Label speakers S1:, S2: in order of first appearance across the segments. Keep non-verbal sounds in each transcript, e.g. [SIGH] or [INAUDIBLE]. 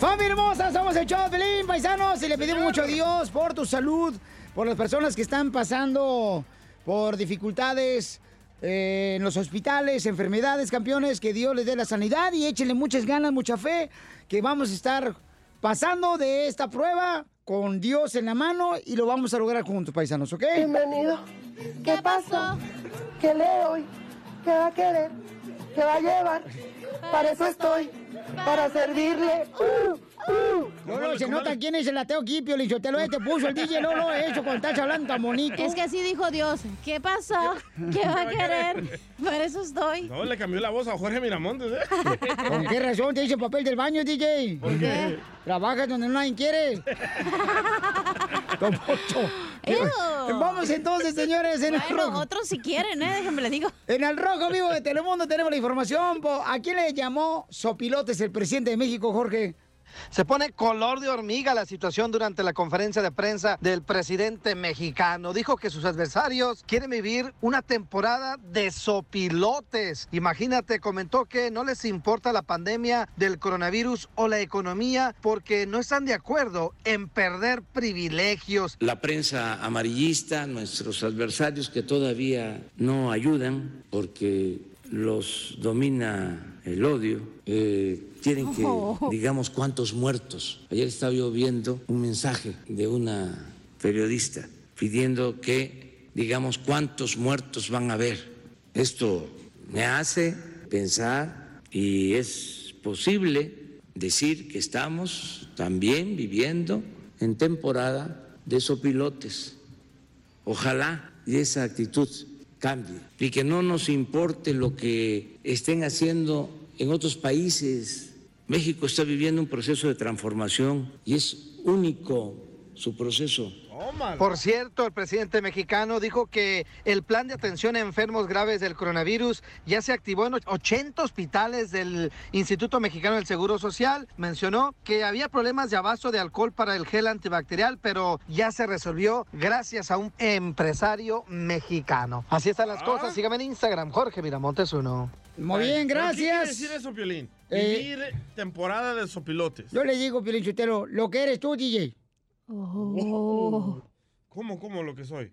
S1: Familia hermosa, somos el show Pelín, paisanos, y le pedimos mucho a Dios por tu salud, por las personas que están pasando por dificultades eh, en los hospitales, enfermedades, campeones, que Dios les dé la sanidad y échenle muchas ganas, mucha fe, que vamos a estar pasando de esta prueba con Dios en la mano y lo vamos a lograr juntos, paisanos, ¿ok?
S2: Bienvenido. ¿Qué pasó? ¿Qué lee hoy? ¿Qué va a querer? ¿Qué va a llevar? Para eso estoy, para servirle. Uh, uh.
S1: Lolo, se nota quién es el ateo aquí, Pio Lichotelo, te puso el DJ Lolo, eso cuando estás hablando tan bonito.
S3: Es que así dijo Dios. ¿Qué pasó? ¿Qué va a querer? Por eso estoy.
S4: No, le cambió la voz a Jorge Miramontes, ¿eh?
S1: ¿Con qué razón te dice papel del baño, DJ?
S4: ¿Por qué?
S1: Trabajas donde nadie quiere. [LAUGHS] Don.
S3: Ew.
S1: Vamos entonces, señores, en el
S3: Bueno,
S1: rojo.
S3: otros si quieren, ¿eh? Déjenme le digo.
S1: En el rojo vivo de Telemundo tenemos la información. ¿A quién le llamó Sopilotes el presidente de México, Jorge?
S5: Se pone color de hormiga la situación durante la conferencia de prensa del presidente mexicano. Dijo que sus adversarios quieren vivir una temporada de sopilotes. Imagínate, comentó que no les importa la pandemia del coronavirus o la economía porque no están de acuerdo en perder privilegios.
S6: La prensa amarillista, nuestros adversarios que todavía no ayudan porque los domina el odio, eh, tienen que, digamos, cuántos muertos. Ayer estaba yo viendo un mensaje de una periodista pidiendo que, digamos, cuántos muertos van a haber. Esto me hace pensar y es posible decir que estamos también viviendo en temporada de sopilotes. Ojalá y esa actitud cambie y que no nos importe lo que estén haciendo en otros países. México está viviendo un proceso de transformación y es único su proceso.
S5: Por cierto, el presidente mexicano dijo que el plan de atención a enfermos graves del coronavirus ya se activó en 80 hospitales del Instituto Mexicano del Seguro Social. Mencionó que había problemas de abasto de alcohol para el gel antibacterial, pero ya se resolvió gracias a un empresario mexicano. Así están las cosas. Sígame en Instagram, Jorge Miramontes uno.
S1: Muy bien,
S4: ¿Pero ¿Qué quiere
S1: gracias.
S4: decir eso, Piolín?
S1: Eh,
S4: Vivir temporada de sopilotes.
S1: Yo le digo, Pilinchutero, lo que eres tú, DJ.
S4: ¿Cómo, cómo lo que soy?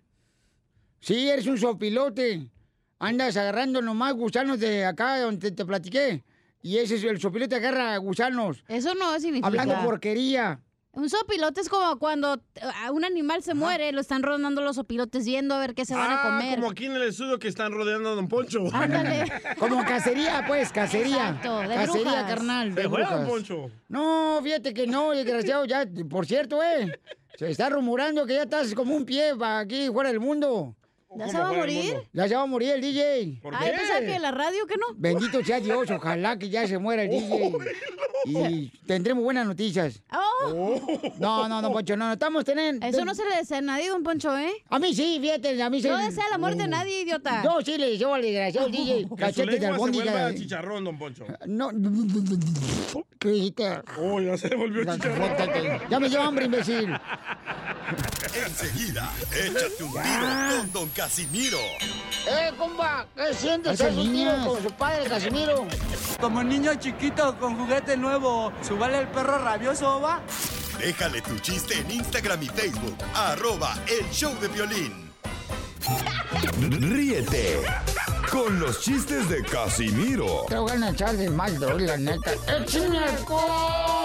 S1: Sí, eres un sopilote. Andas agarrando nomás gusanos de acá donde te, te platiqué. Y ese es el sopilote agarra gusanos.
S3: Eso no significa.
S1: Hablando porquería.
S3: Un sopilote es como cuando eh, un animal se muere, lo están rodando los sopilotes yendo a ver qué se van a
S4: Ah,
S3: comer.
S4: como aquí en el estudio que están rodeando a Don Poncho.
S3: Ándale. [LAUGHS]
S1: Como cacería, pues, cacería.
S3: Exacto, de
S1: cacería,
S3: brujas.
S1: carnal. De
S4: fue, Don. Poncho.
S1: No, fíjate que no, desgraciado. Ya, por cierto, eh. Se está rumorando que ya estás como un pie aquí fuera del mundo.
S3: ¿Ya se va a morir?
S1: Ya se va a morir el DJ.
S4: ¿Por
S3: Ay,
S4: qué?
S3: pensaba que la radio, que no?
S1: Bendito sea Dios, [LAUGHS] ojalá que ya se muera el DJ. Y tendremos buenas noticias.
S3: Oh,
S1: No, no, no, Poncho, no, no, estamos teniendo...
S3: eso no se le desea a nadie, don Poncho, ¿eh?
S1: A mí sí, fíjate, a mí sí.
S3: No desea la muerte a nadie, idiota.
S1: Yo sí le deseo al desgraciado DJ [LAUGHS] cachetes de albóndiga.
S4: chicharrón, Don Poncho.
S1: No. ¿Qué dijiste?
S4: Oh, ya se volvió chicharrón.
S1: Ya me dio hambre, imbécil. [LAUGHS]
S7: Enseguida, échate un tiro con don Casimiro.
S1: ¡Eh, compa! ¿Qué sientes?
S8: Esa
S1: ¿Haz un tiro con su padre, Casimiro?
S8: Como niño chiquito con juguete nuevo, ¿subale el perro rabioso, va?
S7: Déjale tu chiste en Instagram y Facebook, arroba el show de violín. Ríete con los chistes de Casimiro
S1: Te voy a echar de mal, la neta. ¡Échame alcohol!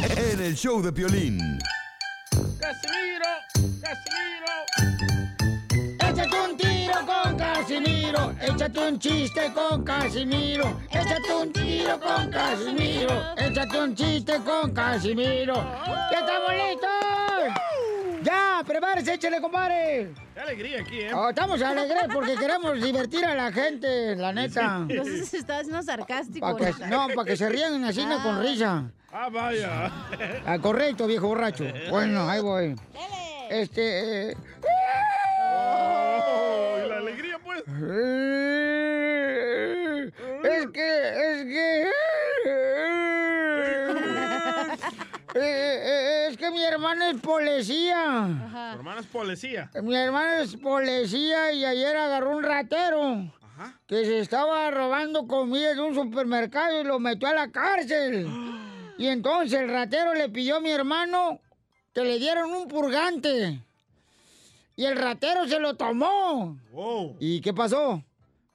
S7: en el show de violín.
S4: ¡Casimiro! ¡Casimiro!
S1: ¡Échate un tiro con Casimiro! Échate un chiste con Casimiro. Échate un tiro con Casimiro. Échate un chiste con Casimiro. ¡Ya estamos listos! ¡Ya! ¡Prepárese, échale, compadre!
S4: Qué alegría aquí, ¿eh?
S1: Oh, estamos alegres porque queremos divertir a la gente, la neta.
S3: Entonces se está haciendo sarcástico.
S1: Pa' que- no, para que se rían así no, con risa.
S4: Ah, vaya.
S1: Ah, correcto, viejo borracho. Bueno, ahí voy. Este. eh,
S4: Oh, la alegría, pues.
S1: eh, es que, es que. eh, eh, es que mi hermana es policía.
S4: Tu hermana es policía.
S1: Mi hermana es policía y ayer agarró un ratero que se estaba robando comida de un supermercado y lo metió a la cárcel. [GASPS] Y entonces el ratero le pidió a mi hermano que le dieran un purgante. Y el ratero se lo tomó. ¿Y qué pasó?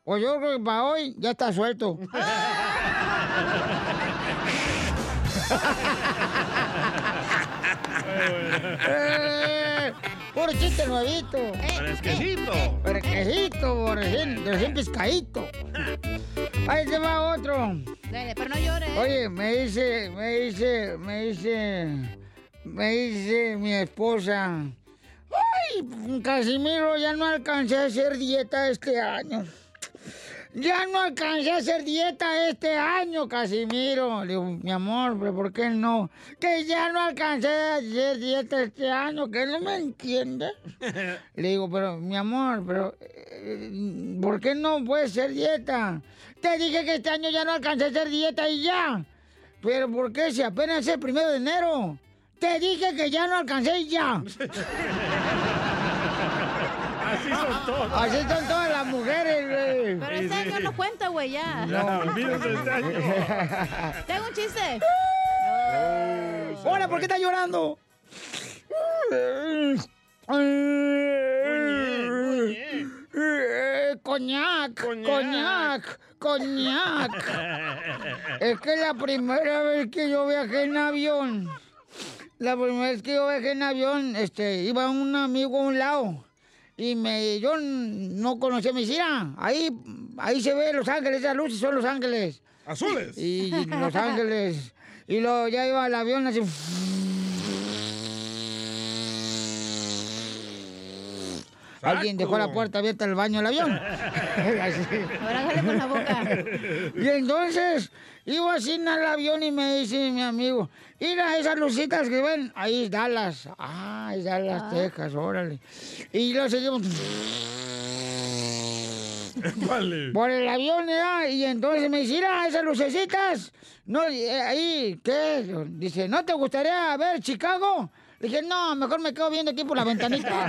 S1: Pues yo creo que para hoy ya está suelto. [LAUGHS] [LAUGHS] Eh, chiste nuevito.
S4: Fresquecito.
S1: Fresquecito, recién, recién pescadito. Ahí se va otro.
S3: Dale, pero no llores.
S1: Oye, me dice, me dice, me dice, me dice mi esposa. Ay, Casimiro, ya no alcancé a hacer dieta este año. Ya no alcancé a hacer dieta este año, Casimiro. Le digo, mi amor, pero ¿por qué no? Que ya no alcancé a hacer dieta este año, que no me entiende. [LAUGHS] Le digo, pero mi amor, pero eh, ¿por qué no puedes hacer dieta? Te dije que este año ya no alcancé a hacer dieta y ya. Pero ¿por qué si apenas es el primero de enero? Te dije que ya no alcancé y ya. [LAUGHS]
S4: Así son todas.
S1: Así son todas las mujeres, güey.
S3: Pero este año no cuenta, güey, ya.
S4: Ya, olvídense de este año.
S3: Tengo un chiste.
S1: Hola, ¿por qué estás llorando? Coñac, coñac, coñac. Es que la primera vez que yo viajé en avión, la primera vez que yo viajé en avión, este, iba un amigo a un lado. Y me, yo no conocía, me decía, ahí, ahí se ve Los Ángeles, esas luces son Los Ángeles.
S4: ¿Azules?
S1: Y Los Ángeles. Y luego ya iba el avión así. Alguien dejó la puerta abierta del baño del avión. [LAUGHS]
S3: Ahora hágale con la boca. [LAUGHS]
S1: Y entonces iba así en el avión y me dice mi amigo, mira esas lucitas que ven, ahí es Dallas. Ah, es Dallas, Texas, órale. Y lo seguimos [LAUGHS]
S4: Vale.
S1: por el avión, ¿ya? Y entonces me dice, mira esas lucecitas. No, eh, ahí, ¿qué? Dice, ¿no te gustaría ver Chicago? Le dije, no, mejor me quedo viendo aquí por la ventanita.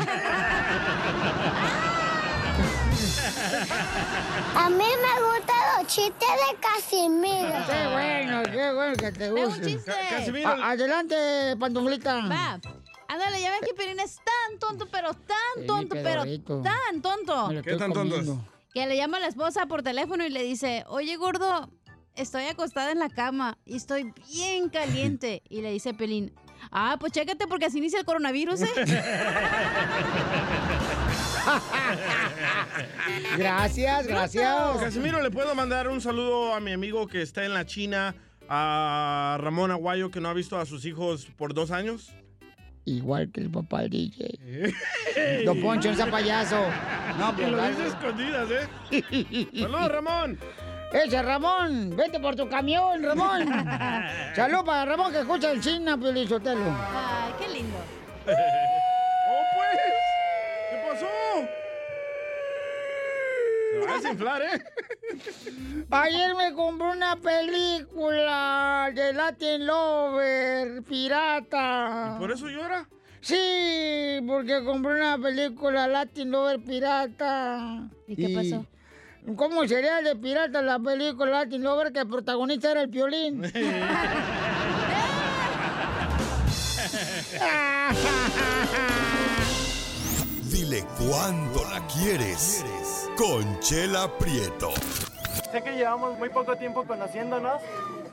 S9: A mí me gustan los chistes de Casimiro.
S1: Qué bueno, qué bueno que te guste.
S3: chiste.
S4: Casimiro.
S1: Adelante, pantuflita.
S3: Va. Ándale, ya ven que Pirín es tan tonto, pero tan tonto, pero tan tonto.
S4: ¿Qué tan tonto.
S3: Que le llama a la esposa por teléfono y le dice, oye gordo, estoy acostada en la cama y estoy bien caliente. Y le dice Pelín, ah, pues chécate porque así inicia el coronavirus, ¿eh? [LAUGHS]
S1: Gracias, gracias.
S4: Casimiro, ¿le puedo mandar un saludo a mi amigo que está en la China, a Ramón Aguayo, que no ha visto a sus hijos por dos años?
S1: Igual que el papá del DJ. [LAUGHS] Don Poncho, ese payaso. [LAUGHS] No, pues
S4: lo dice escondidas, ¿eh? ¡Saludos, Ramón!
S1: Ese Ramón, vete por tu camión, Ramón. [LAUGHS] Salud para Ramón que escucha el China, Pelizotelo.
S3: Ay, qué lindo. [LAUGHS]
S4: ¡Oh, pues! ¿Qué pasó? Se va a desinflar, ¿eh? [LAUGHS]
S1: Ayer me compré una película de Latin Lover, pirata.
S4: ¿Por eso llora?
S1: Sí, porque compré una película Latin Lover pirata.
S3: ¿Y qué pasó?
S1: ¿Cómo sería de pirata la película Latin Lover que el protagonista era el piolín? [LAUGHS]
S7: Dile cuándo la quieres. Conchela Prieto.
S10: Sé que llevamos muy poco tiempo conociéndonos,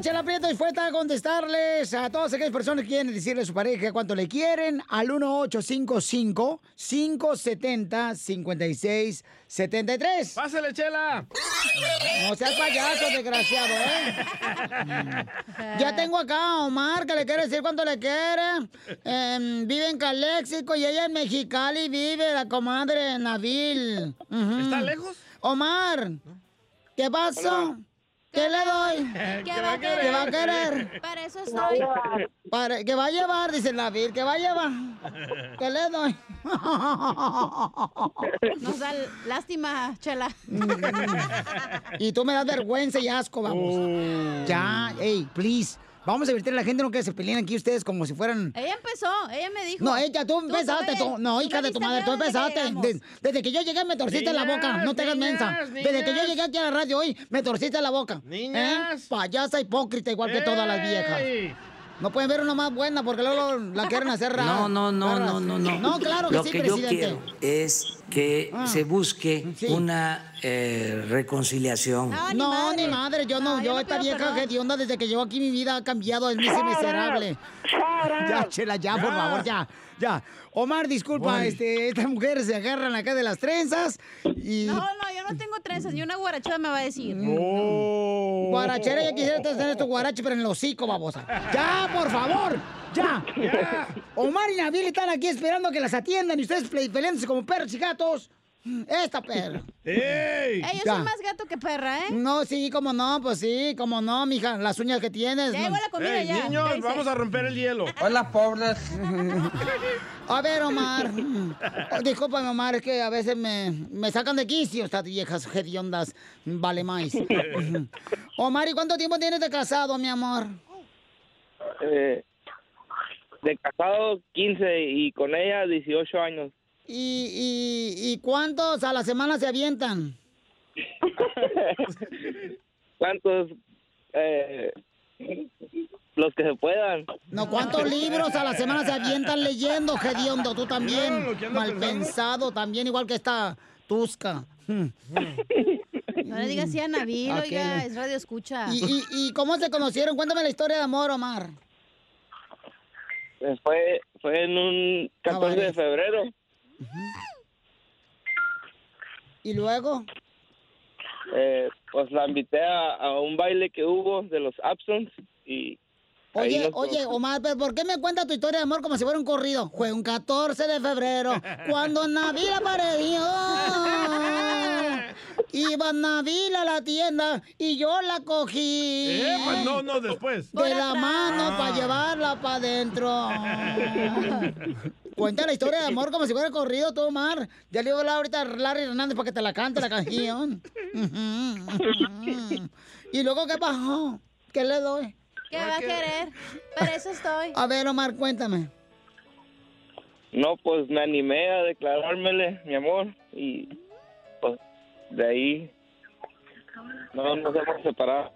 S1: Chela Prieto dispuesta a contestarles a todas aquellas personas que quieren decirle a su pareja cuánto le quieren al 1855-570-5673.
S4: ¡Pásale, chela!
S1: No seas payaso, desgraciado, ¿eh? [LAUGHS] Ya tengo acá a Omar que le quiere decir cuánto le quiere. Em, vive en Caléxico y ella en Mexicali vive la comadre Nabil. Ujú.
S4: ¿Está lejos?
S1: Omar, ¿qué pasó? ¿Qué le doy? [LAUGHS]
S3: ¿Qué va a querer?
S1: ¿Qué va a querer?
S3: Para eso estoy.
S1: Para, ¿Qué va a llevar? Dice Nabil, ¿qué va a llevar? ¿Qué le doy? [LAUGHS]
S3: Nos da lástima, chela. [LAUGHS]
S1: y tú me das vergüenza y asco, vamos.
S4: Oh.
S1: Ya, hey, please. Vamos a divertir a la gente, no que se peleen aquí ustedes como si fueran...
S3: Ella empezó, ella me dijo.
S1: No, ella, tú empezaste, tú, no, hija de tu madre, tú empezaste. De- desde que yo llegué me torciste la boca, no te hagas mensa. Desde que yo llegué aquí a la radio hoy, me torciste la boca.
S4: Niñas.
S1: ¿Eh? Payasa hipócrita, igual que todas las viejas. No pueden ver una más buena porque luego la quieren hacer rara.
S6: No, no, no, no, no, no.
S1: No, claro que
S6: Lo
S1: sí,
S6: que yo
S1: presidente.
S6: quiero es que
S1: Ah.
S6: se busque
S1: Sí.
S6: una eh, reconciliación.
S1: No, ni madre, yo no, yo,
S6: yo
S1: esta vieja
S6: perdón.
S1: hedionda desde que llegó aquí mi vida ha cambiado, es miserable. Ya, chela, ya, por
S2: Ya.
S1: favor, ya, ya. Omar, disculpa, este, estas mujeres se agarran acá de las trenzas y...
S3: No, no, yo no tengo trenzas, ni una guarachada me va a decir.
S1: Guarachera, ya quisiera tener estos guaraches, pero en el hocico, babosa. ¡Ya, por favor! ¡Ya! Omar y Nabil están aquí esperando a que las atiendan y ustedes peleándose como perros y gatos. Esta perra.
S4: ¡Ey!
S1: Ya.
S3: soy más gato que perra, ¿eh?
S1: No, sí, como no, pues sí, como no, mija, las uñas que tienes.
S3: Ya
S1: no.
S3: la comida,
S4: Ey,
S3: ya.
S4: niños, vamos a romper el hielo. [LAUGHS]
S1: Hola, pobres. A ver, Omar. Oh, Discúlpame, Omar, es que a veces me, me sacan de quicio estas viejas hediondas. Vale más. [LAUGHS] Omar, ¿y cuánto tiempo tienes de casado, mi amor?
S11: Eh, de casado 15 y con ella 18 años.
S1: ¿Y, y, y cuántos a la semana se avientan? [LAUGHS]
S11: ¿Cuántos? Eh, los que se puedan.
S1: No, ¿cuántos libros a la semana se avientan leyendo, hediondo? Tú también. Mal pensado, también igual que esta Tusca.
S3: No le digas así a Nabil,
S1: Aquel.
S3: oiga, es radio escucha.
S1: ¿Y, y, y cómo se conocieron? Cuéntame la historia de amor, Omar.
S11: Fue, fue en un 14 de febrero.
S1: ¿Y luego?
S11: Eh, pues la invité a, a un baile que hubo de los Absons y
S1: Oye,
S11: nos
S1: oye. Omar, ¿pero ¿por qué me cuentas tu historia de amor como si fuera un corrido? Fue un 14 de febrero, cuando Nabil apareció. Iba Nabil a la tienda y yo la cogí.
S4: Eh, pues no, no, después.
S1: De la mano
S4: Ah.
S1: para llevarla para adentro. [LAUGHS] Cuenta la historia de amor como si fuera corrido, tú, Omar. Ya le digo a ahorita a Larry Hernández para que te la cante la canción. [LAUGHS] ¿Y luego qué pasó? ¿Qué le doy?
S3: ¿Qué va a querer? Para eso estoy.
S1: A ver, Omar, cuéntame.
S11: No, pues me animé a declarármele mi amor y pues de ahí no nos hemos separado.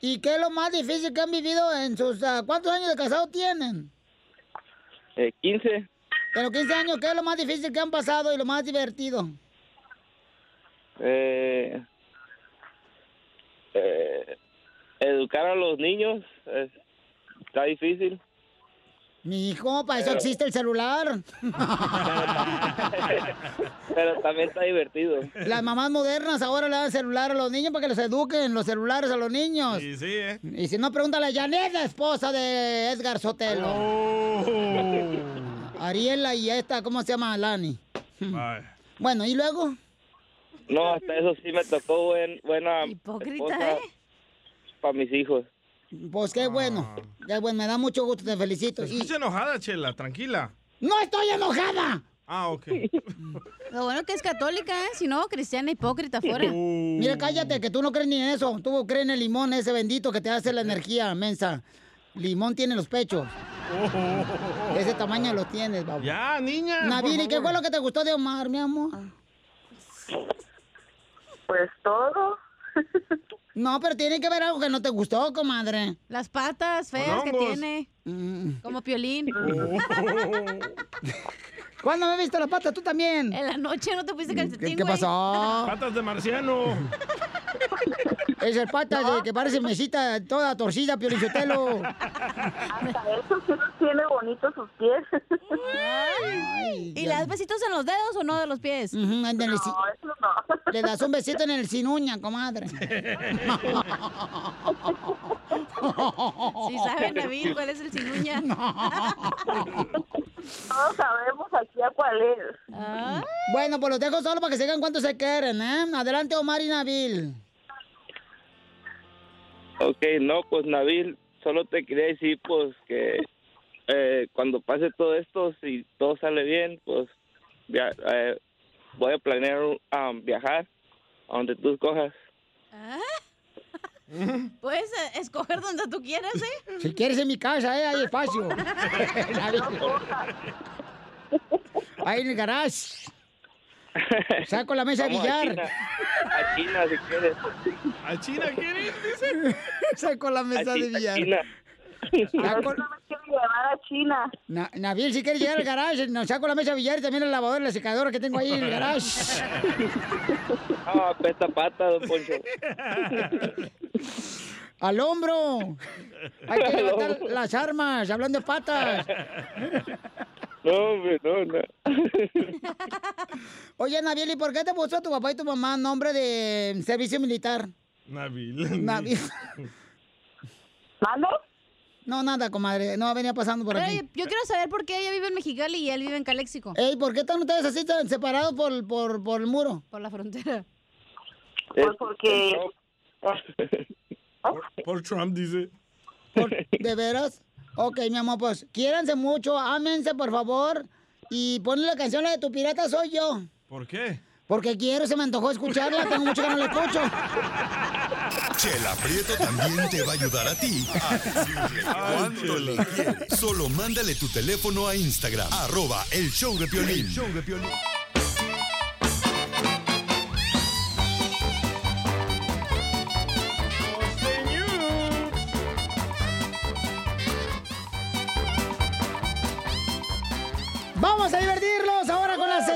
S1: ¿Y qué es lo más difícil que han vivido en sus... ah, ¿Cuántos años de casado tienen?
S11: Eh, 15.
S1: En los 15 años, ¿qué es lo más difícil que han pasado y lo más divertido?
S11: Eh, eh, educar a los niños es- está difícil.
S1: Mi hijo, para eso
S11: Pero-
S1: existe el celular.
S11: Pero también está divertido.
S1: Las mamás modernas ahora le dan celular a los niños para que los eduquen los celulares a los niños.
S4: Sí, sí, ¿eh?
S1: Y si no, pregúntale a Janet, la esposa de Edgar Sotelo.
S4: Oh.
S1: Ariela y esta, ¿cómo se llama? Lani. Bueno, ¿y luego?
S11: No, hasta eso sí me tocó buen, buena
S1: Hipócrita, ¿eh?
S11: para mis hijos.
S1: Pues qué bueno. Qué bueno, me da mucho gusto, te felicito. Y-
S4: Escucha enojada, Chela, tranquila.
S1: ¡No estoy enojada!
S4: Ah, ok. [LAUGHS]
S3: Lo bueno que es católica, ¿eh? Si no, cristiana hipócrita fuera.
S1: Mira, cállate, que tú no crees ni en eso. Tú crees en el limón ese bendito que te hace la energía, mensa. Limón tiene los pechos. De ese tamaño los tienes, babo.
S4: Ya, niña.
S1: Naviri, ¿qué fue lo que te gustó de Omar, mi amor?
S12: Pues todo. [LAUGHS]
S1: No, pero tiene que haber algo que no te gustó, comadre.
S3: Las patas feas que tiene. Como piolín. [LAUGHS]
S1: ¿Cuándo me viste la pata? Tú también.
S3: En la noche no te pusiste calcetín,
S1: ¿Qué, qué pasó? [LAUGHS]
S4: Patas de marciano. [LAUGHS]
S1: Esas patas de que parece mesita toda torcida, Piolichotelo.
S12: Hasta eso sí los tiene bonitos sus pies.
S3: ¿Y le das besitos en los dedos o no de los pies?
S12: No, eso no.
S1: Le das un besito en el sinuña, comadre. [LAUGHS]
S3: Sí sabe, Nabil, cuál es el sinuña. [LAUGHS]
S12: Todos sabemos aquí a cuál es.
S1: Bueno, pues los dejo solo para que se digan cuánto se quieren, ¿eh? Adelante, Omar y Nabil.
S11: Ok, no, pues Nabil, solo te quería decir pues que eh, cuando pase todo esto, si todo sale bien, pues via- eh, voy a planear um, viajar a donde tú escojas. [LAUGHS]
S3: Puedes eh, escoger donde tú quieras, ¿eh?
S1: Si quieres en mi casa, ¿eh? Hay espacio. [LAUGHS] [LAUGHS] Ahí en el garage. Saco la mesa de billar.
S11: China. A China, si quieres.
S4: ¿A China quieres? Dice.
S1: Saco la mesa
S11: A
S1: de billar.
S11: China.
S1: Saco-
S12: Quiero llevar a China.
S1: Na- Nabil, si quieres llegar al garage, nos saco la mesa billar y también el lavador y la secadora que tengo ahí en el garage. [LAUGHS]
S11: Ah, pesta pata, don Poncho. [LAUGHS]
S1: ¡Al hombro! Hay que [LAUGHS] levantar
S11: hombro.
S1: las armas, hablando de patas.
S11: No, hombre, no, no.
S1: Oye, Nabil, ¿y por qué te puso tu papá y tu mamá nombre de servicio militar?
S4: Nabil.
S1: Nabil.
S12: ¿Mande?
S1: No, nada, comadre. No, venía pasando por aquí.
S3: Oye, yo quiero saber por qué ella vive en Mexicali y él vive en Caléxico.
S1: Ey, ¿por qué están ustedes así tan separados por, por, por el muro?
S3: Por la frontera.
S12: Pues porque... [LAUGHS]
S4: Por Trump, dice.
S1: ¿De veras? Ok, mi amor, pues quiéranse mucho, ámense, por favor. Y ponle la canción la de Tu Pirata Soy Yo.
S4: ¿Por qué?
S1: Porque quiero, se me antojó escucharla, tengo mucho que no la escucho.
S7: Chela Prieto también te va a ayudar a ti cuánto le quieres. Solo mándale tu teléfono a Instagram, arroba el show de Piolín.
S13: Show de Piolín.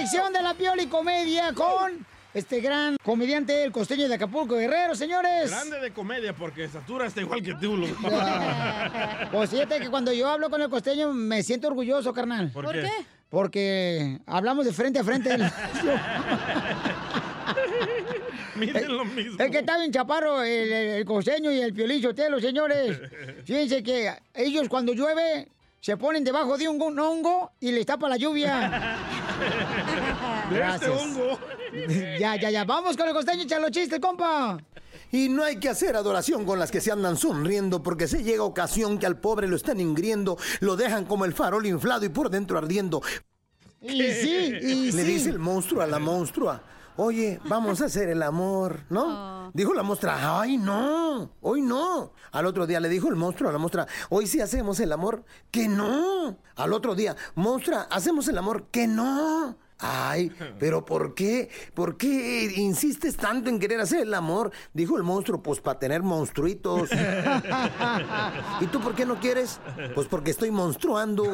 S1: Sección de la Pioli Comedia con este gran comediante, el costeño de Acapulco, Guerrero, señores.
S4: Grande de comedia porque estatura está igual que tú. loco. [LAUGHS]
S1: Pues fíjate que cuando yo hablo con el costeño me siento orgulloso, carnal.
S4: ¿Por ¿Por qué?
S1: Porque hablamos de frente a frente. [LAUGHS] [LAUGHS]
S4: Miden lo mismo.
S1: Es que está bien chaparro el, costeño y el piolín Sotelo, señores. Fíjense que ellos cuando llueve se ponen debajo de un, un hongo y les tapa la lluvia. [LAUGHS]
S4: Este
S1: Gracias.
S4: hongo. [LAUGHS]
S1: Ya, ya, ya. Vamos con el costeño, échalo chiste, compa.
S14: Y no hay que hacer adoración con las que se andan sonriendo, porque se llega ocasión que al pobre lo están ingriendo, lo dejan como el farol inflado y por dentro ardiendo.
S1: Y sí, y
S14: Le
S1: sí.
S14: dice el monstruo a la monstrua, oye, vamos a hacer el amor, ¿no? [LAUGHS] Dijo la monstrua, ay, no, hoy no. Al otro día le dijo el monstruo a la monstrua, hoy sí hacemos el amor, que no. Al otro día, monstrua, hacemos el amor, que no. Ay, [LAUGHS] pero ¿por qué? ¿Por qué insistes tanto en querer hacer el amor? Dijo el monstruo, pues para tener monstruitos. [LAUGHS] ¿Y tú por qué no quieres? Pues porque estoy monstruando.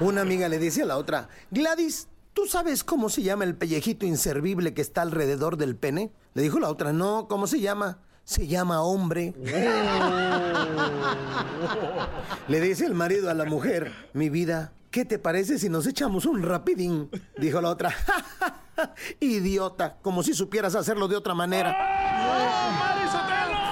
S14: Una amiga le dice a la otra, Gladys, ¿tú sabes cómo se llama el pellejito inservible que está alrededor del pene? Le dijo la otra, no, ¿cómo se llama? Se llama hombre. [LAUGHS] Le dice el marido a la mujer, mi vida, ¿qué te parece si nos echamos un rapidín? Dijo la otra, [LAUGHS] idiota, como si supieras hacerlo de otra manera.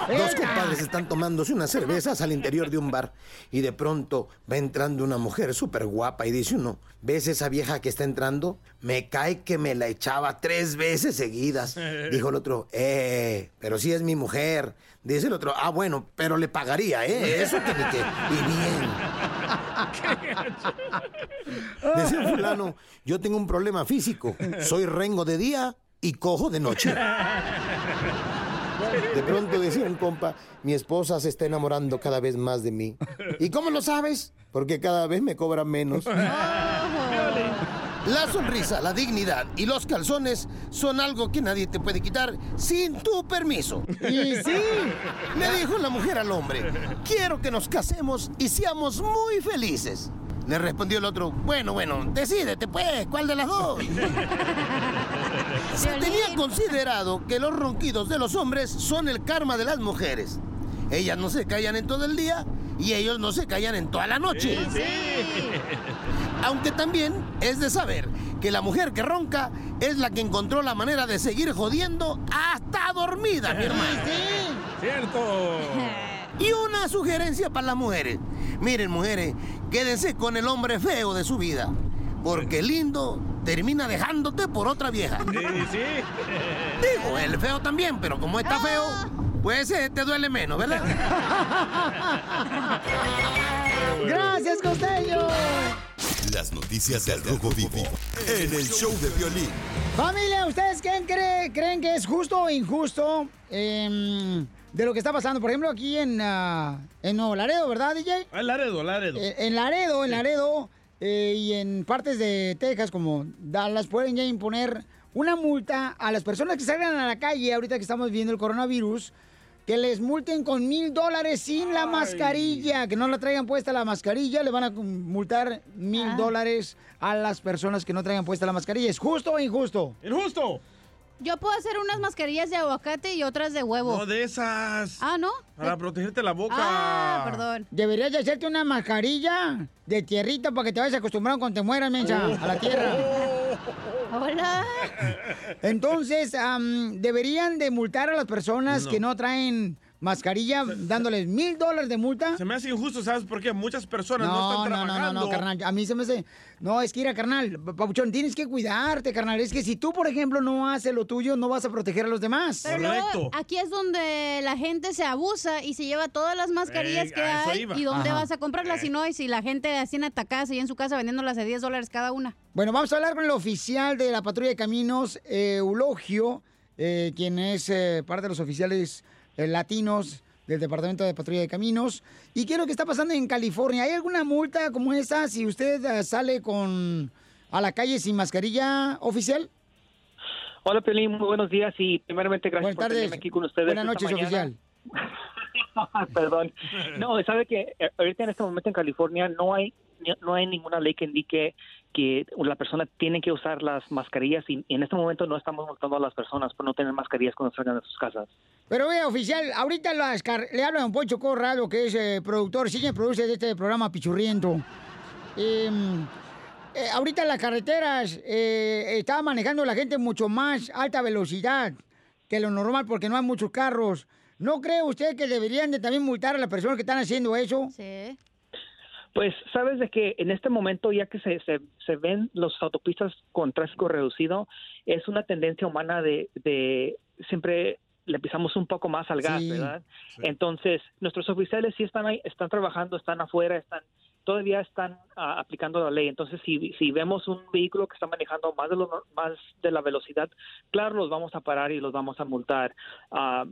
S14: Dos compadres están tomándose unas cervezas al interior de un bar y de pronto va entrando una mujer súper guapa y dice uno, ¿ves esa vieja que está entrando? Me cae que me la echaba tres veces seguidas. [LAUGHS] Dijo el otro, eh, pero si es mi mujer. Dice el otro, ah, bueno, pero le pagaría, ¿eh? Eso ni que. Y bien. [LAUGHS] Decía el fulano, yo tengo un problema físico. Soy rengo de día y cojo de noche. [LAUGHS] De pronto decía un compa, mi esposa se está enamorando cada vez más de mí. ¿Y cómo lo sabes? Porque cada vez me cobra menos. [LAUGHS] La sonrisa, la dignidad y los calzones son algo que nadie te puede quitar sin tu permiso.
S1: Y sí.
S14: Le dijo la mujer al hombre, quiero que nos casemos y seamos muy felices. Le respondió el otro, bueno, bueno, decídete pues, ¿cuál de las dos? [LAUGHS] Se tenía considerado que los ronquidos de los hombres son el karma de las mujeres. Ellas no se callan en todo el día y ellos no se callan en toda la noche. [LAUGHS] Aunque también es de saber que la mujer que ronca es la que encontró la manera de seguir jodiendo hasta dormida, mi hermano.
S4: Cierto. [LAUGHS]
S14: Y una sugerencia para las mujeres. Miren, mujeres, quédense con el hombre feo de su vida. Porque el lindo termina dejándote por otra vieja.
S4: Sí, sí. [LAUGHS]
S14: Digo, el feo también, pero como está feo, pues eh, te duele menos, ¿verdad? [LAUGHS]
S1: Gracias, Costeño.
S7: Las noticias del Rojo Vivo en el show de violín.
S1: Familia, ¿ustedes quién cree- creen que es justo o injusto em, de lo que está pasando? Por ejemplo, aquí en, ah, en Nuevo Laredo, ¿verdad, DJ?
S4: Ah, Laredo, Laredo.
S1: Eh, en Laredo, en Laredo eh, y en partes de Texas como Dallas pueden ya imponer una multa a las personas que salgan a la calle ahorita que estamos viendo el coronavirus, que les multen con mil dólares sin la mascarilla, que no la traigan puesta la mascarilla, le van a multar mil
S3: Ah.
S1: dólares a las personas que no traigan puesta la mascarilla. ¿Es justo o injusto?
S4: ¡Injusto!
S3: Yo puedo hacer unas mascarillas de aguacate y otras de huevo.
S4: No de esas.
S3: Ah, ¿no?
S4: Para protegerte la boca.
S3: Ah, perdón.
S1: Deberías de hacerte una mascarilla de tierrita para que te vayas acostumbrado cuando te mueras, mensa, a la tierra. [LAUGHS]
S3: Hola.
S1: Entonces, am, deberían de multar a las personas
S4: No.
S1: que no traen mascarilla, dándoles mil dólares de multa.
S4: Se me hace injusto, ¿sabes por qué? Muchas personas no,
S1: No,
S4: están
S1: no, no, no,
S4: trabajando.
S1: no, carnal. A mí se me hace. No, es que ir carnal. Papuchón, tienes que cuidarte, carnal. Es que si tú, por ejemplo, no haces lo tuyo, no vas a proteger a los demás.
S3: Pero luego, aquí es donde la gente se abusa y se lleva todas las mascarillas
S1: Eh,
S3: que
S1: a
S3: hay.
S1: iba.
S3: ¿Y dónde
S1: Ajá.
S3: vas a comprarlas si no? Y si la gente así en atacadas y en su casa vendiéndolas a 10 dólares cada una.
S1: Bueno, vamos a hablar con el oficial de la patrulla de caminos, eh, Eulogio, eh, quien es eh, parte de los oficiales latinos del Departamento de Patrulla de Caminos. ¿Y qué es lo que está pasando en California? ¿Hay alguna multa como esta si usted eh, sale con a la calle sin mascarilla oficial?
S15: Hola, Pelín, muy buenos días y primeramente gracias
S1: Buenas
S15: por
S1: tardes.
S15: tenerme aquí con ustedes.
S1: Buenas noches, oficial. [LAUGHS]
S15: Perdón. No, sabe que eh, ahorita en este momento en California no hay no hay ninguna ley que indique que la persona tiene que usar las mascarillas y, y en este momento no estamos multando a las personas por no tener mascarillas cuando salgan de sus casas.
S1: Pero vea, oficial, ahorita las car- le hablo a don Poncho Corrado, que es eh, productor, sí que produce de este programa Pichurriento. Em, eh, ahorita las carreteras eh, está manejando la gente mucho más alta velocidad que lo normal porque no hay muchos carros. ¿No cree usted que deberían de también multar a las personas que están haciendo eso?
S3: Sí.
S15: Pues sabes de que en este momento, ya que se, se, se ven las autopistas con tráfico reducido, es una tendencia humana de, de siempre le pisamos un poco más al gas,
S16: Sí,
S15: ¿verdad? Entonces, nuestros oficiales sí están ahí, están trabajando, están afuera, están todavía están ah, aplicando la ley. Entonces, si, si vemos un vehículo que está manejando más de, lo, más de la velocidad, claro, los vamos a parar y los vamos a multar. Ah,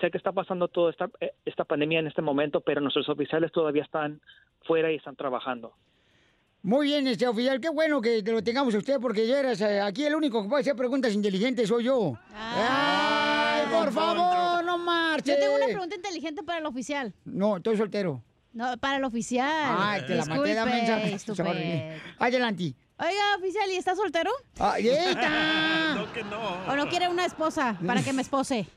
S15: sé que está pasando toda esta, eh, esta pandemia en este momento, pero nuestros oficiales todavía están fuera y están trabajando.
S1: Muy bien, este oficial, qué bueno que te lo tengamos a usted porque ya eras, eh, aquí el único que puede hacer preguntas inteligentes soy yo. ¡Ay, por favor, no marches!
S3: Yo tengo una pregunta inteligente para el oficial.
S1: No, estoy soltero.
S3: No, para el oficial.
S1: Ay, te la maté.
S3: Disculpe,
S1: Se va a reír.
S3: estúpido.
S1: Adelante.
S3: Oiga, oficial, ¿y está soltero?
S1: ¡Ay, eita! [LAUGHS]
S4: no, que no.
S3: ¿O no quiere una esposa para que me espose? [LAUGHS]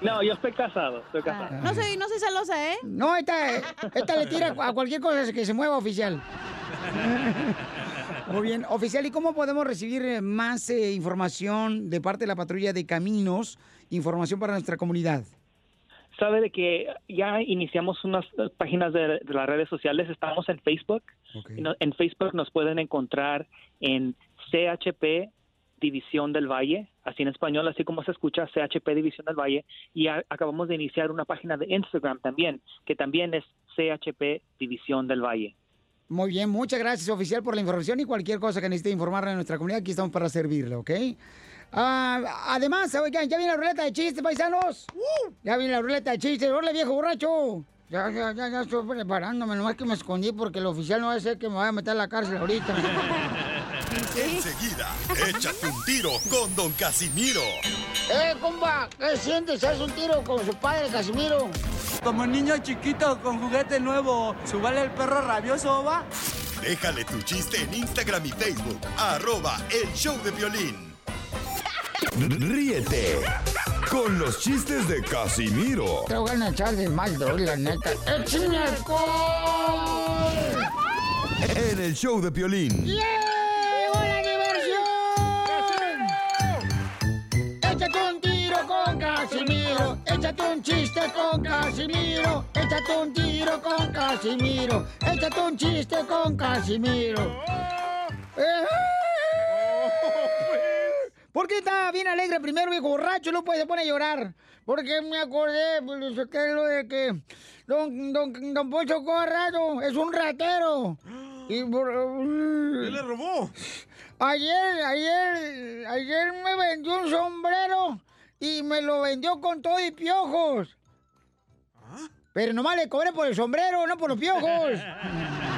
S15: No, yo estoy casado, estoy casado.
S3: No soy, no soy celosa, ¿eh?
S1: No, esta, esta le tira a cualquier cosa que se mueva, oficial. [LAUGHS] Muy bien, oficial, ¿y cómo podemos recibir más eh, información de parte de la patrulla de caminos, información para nuestra comunidad?
S15: Sabe de que ya iniciamos unas páginas de, de las redes sociales, estamos en Facebook. No- En Facebook nos pueden encontrar en CHP División del Valle, así en español, así como se escucha, CHP División del Valle. Y a- acabamos de iniciar una página de Instagram también, que también es CHP División del Valle.
S1: Muy bien, muchas gracias, oficial, por la información y cualquier cosa que necesite informarle a nuestra comunidad, aquí estamos para servirle, ¿ok? Ah, además, oigan, ya viene la ruleta de chistes, paisanos. Ya viene la ruleta de chistes. ¡Hola, viejo borracho! Ya, ya, ya, ya estoy preparándome, nomás que me escondí porque el oficial no va a ser que me vaya a meter a la cárcel ahorita. [LAUGHS]
S7: Enseguida, échate un tiro con Don Casimiro.
S1: ¡Eh, compa! ¿Qué sientes? ¿Haz un tiro con su padre, Casimiro?
S8: Como niño chiquito con juguete nuevo, ¿subale el perro rabioso, va?
S7: Déjale tu chiste en Instagram y Facebook. Arroba El Show de Violín.
S16: Ríete con los chistes de Casimiro
S1: Te voy a echar de mal, doy, la neta. ¡Échame alcohol!
S16: en el show de Piolín.
S1: ¡Llegó la diversión! Échate un tiro con Casimiro. Échate un chiste con Casimiro. Échate un tiro con Casimiro. Échate un chiste con Casimiro. Eh, ¿Por qué está bien alegre primero, viejo borracho? No puede, se pone a llorar. Porque me acordé, pues, que lo de que don, don, don Poncho Corrado es un ratero. Y por... [GASPS]
S4: ¿Qué le robó?
S1: Ayer, ayer, ayer me vendió un sombrero y me lo vendió con todo y piojos. Pero nomás le cobré por el sombrero, no por los piojos. [LAUGHS]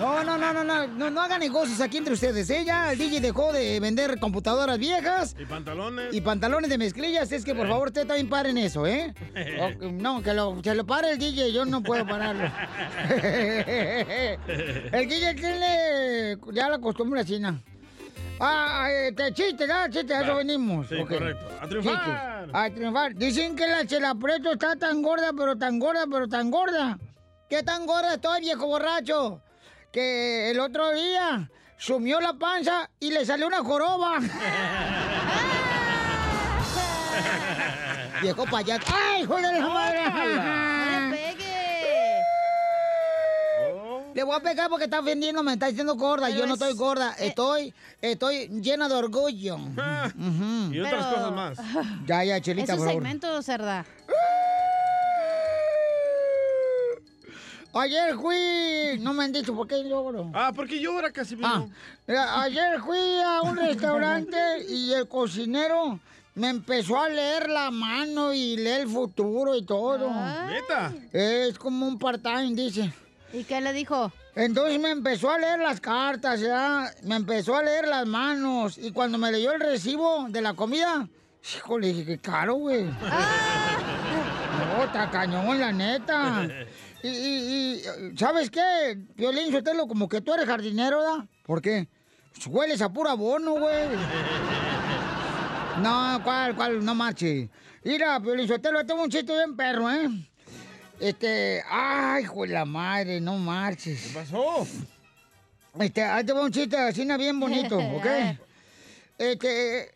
S1: No, no, no, no, no, no, no hagan negocios aquí entre ustedes, ¿eh? Ya el DJ dejó de vender computadoras viejas
S4: ¿Y pantalones?
S1: y pantalones de mezclillas. Es que por favor usted también paren eso, ¿eh? [LAUGHS] O- no, que lo, que lo pare el DJ, yo no puedo pararlo. [LAUGHS] el DJ tiene ya la costumbre china. Ah, este chiste, ¿verdad? Chiste, a eso venimos.
S4: Sí,
S1: Ok.
S4: correcto. A triunfar.
S1: Chistes. A triunfar. Dicen que la Chela Prieto está tan gorda, pero tan gorda, pero tan gorda. ¿Qué tan gorda estoy, viejo borracho? Que el otro día sumió la panza y le salió una joroba. [LAUGHS] viejo payaso. ¡Ay, hijo de la madre! [LAUGHS]
S3: ¡No le pegue!
S1: Le voy a pegar porque está ofendiendo, me está diciendo gorda.
S3: Pero
S1: Yo no
S3: es-
S1: estoy gorda. Estoy, estoy llena de orgullo. [LAUGHS]
S4: Y otras
S3: Pero-
S4: cosas más.
S1: Ya, ya, Chelita,
S3: Es un segmento, cerda.
S1: Ayer fui, no me han dicho por qué lloro.
S4: Ah, ¿por qué llora, Casimiro?
S1: Ah, ayer fui a un [LAUGHS] restaurante y el cocinero me empezó a leer la mano y leer el futuro y todo.
S4: ¿Neta?
S1: Es como un part-time, dice.
S3: ¿Y qué le dijo?
S1: Entonces me empezó a leer las cartas, ¿ya? Me empezó a leer las manos. Y cuando me leyó el recibo de la comida, híjole, dije, qué caro, güey. No, está cañón, la neta. [LAUGHS] Y, y- y, ¿sabes qué? Violín, Sotelo, como que tú eres jardinero, ¿verdad? ¿Por qué? Pues hueles a puro abono, güey. No, ¿cuál, cuál? No marche. Mira, Violín Sotelo, tengo un chiste bien perro, ¿eh? Este, ay, hijo de la madre, no marches.
S4: ¿Qué pasó?
S1: Este, ahí te va un chiste así, bien bonito, [LAUGHS] ¿ok? Este,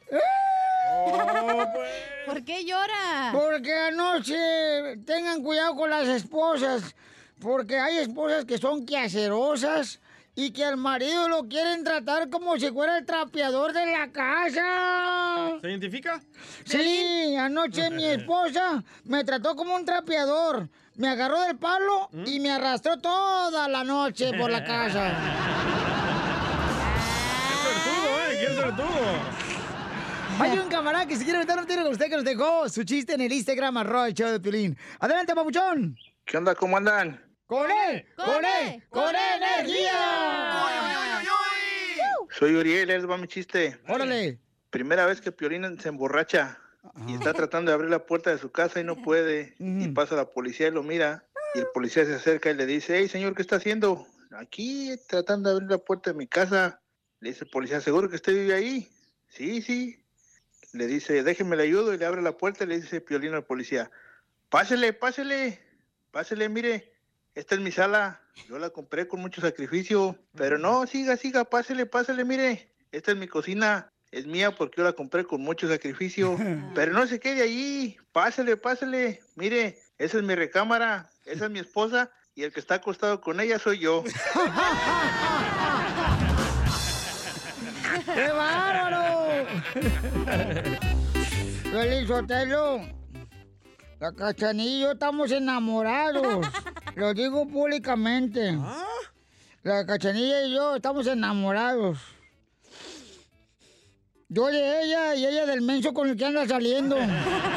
S1: [LAUGHS]
S3: ¿Por qué llora?
S1: porque anoche tengan cuidado con las esposas, porque hay esposas que son quehacerosas y que al marido lo quieren tratar como si fuera el trapeador de la casa.
S4: ¿Se identifica?
S1: Sí, anoche [LAUGHS] mi esposa me trató como un trapeador. Me agarró del palo y me arrastró toda la noche por la [LAUGHS] casa.
S4: ¡Qué suertudo, eh! ¡Qué suertudo!
S1: Hay [LAUGHS] un camarada que se quiere meter un tiro con usted que nos dejó su chiste en el Instagram, arroba el show de Piolín. Adelante, papuchón.
S17: ¿Qué onda? ¿Cómo andan?
S1: ¡Con él! ¡Con él! ¡Con energía!
S17: Soy Uriel, es va mi chiste.
S1: ¡Órale!
S17: Primera vez que Piolín se emborracha y está tratando de abrir la puerta de su casa y no puede. Y pasa la policía y lo mira. Y el policía se acerca y le dice, hey señor, ¿qué está haciendo? Aquí tratando de abrir la puerta de mi casa. Le dice el policía, ¿seguro que usted vive ahí? Sí, sí. Le dice, déjeme le ayudo y le abre la puerta y le dice Piolín al policía, pásele, pásele, pásele, mire, esta es mi sala, yo la compré con mucho sacrificio, pero no, siga, siga, pásele, pásele, mire, esta es mi cocina, es mía porque yo la compré con mucho sacrificio, pero no se quede allí, pásele, pásele, mire, esa es mi recámara, esa es mi esposa y el que está acostado con ella soy yo. [LAUGHS]
S1: ¡Qué bárbaro! Feliz Sotelo. La Cachanilla y yo estamos enamorados. [LAUGHS] Lo digo públicamente. La Cachanilla y yo estamos enamorados. Yo de ella y ella del menso con el que anda saliendo. [LAUGHS]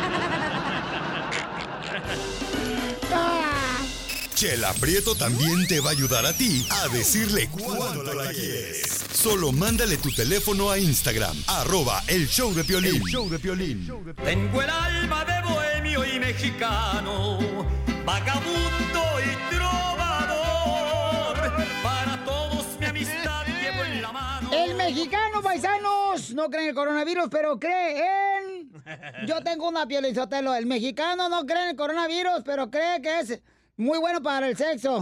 S7: Chela Prieto también te va a ayudar a ti a decirle cuánto la quieres. Solo mándale tu teléfono a Instagram, arroba el show de Piolín.
S18: El
S7: show de Piolín.
S18: Tengo el alma de bohemio y mexicano, vagabundo y trovador. Para todos mi amistad llevo en la mano.
S1: El mexicano, paisanos, no cree en el coronavirus, pero cree en... Yo tengo una piel Sotelo. El mexicano no cree en el coronavirus, pero cree que es muy bueno para el sexo.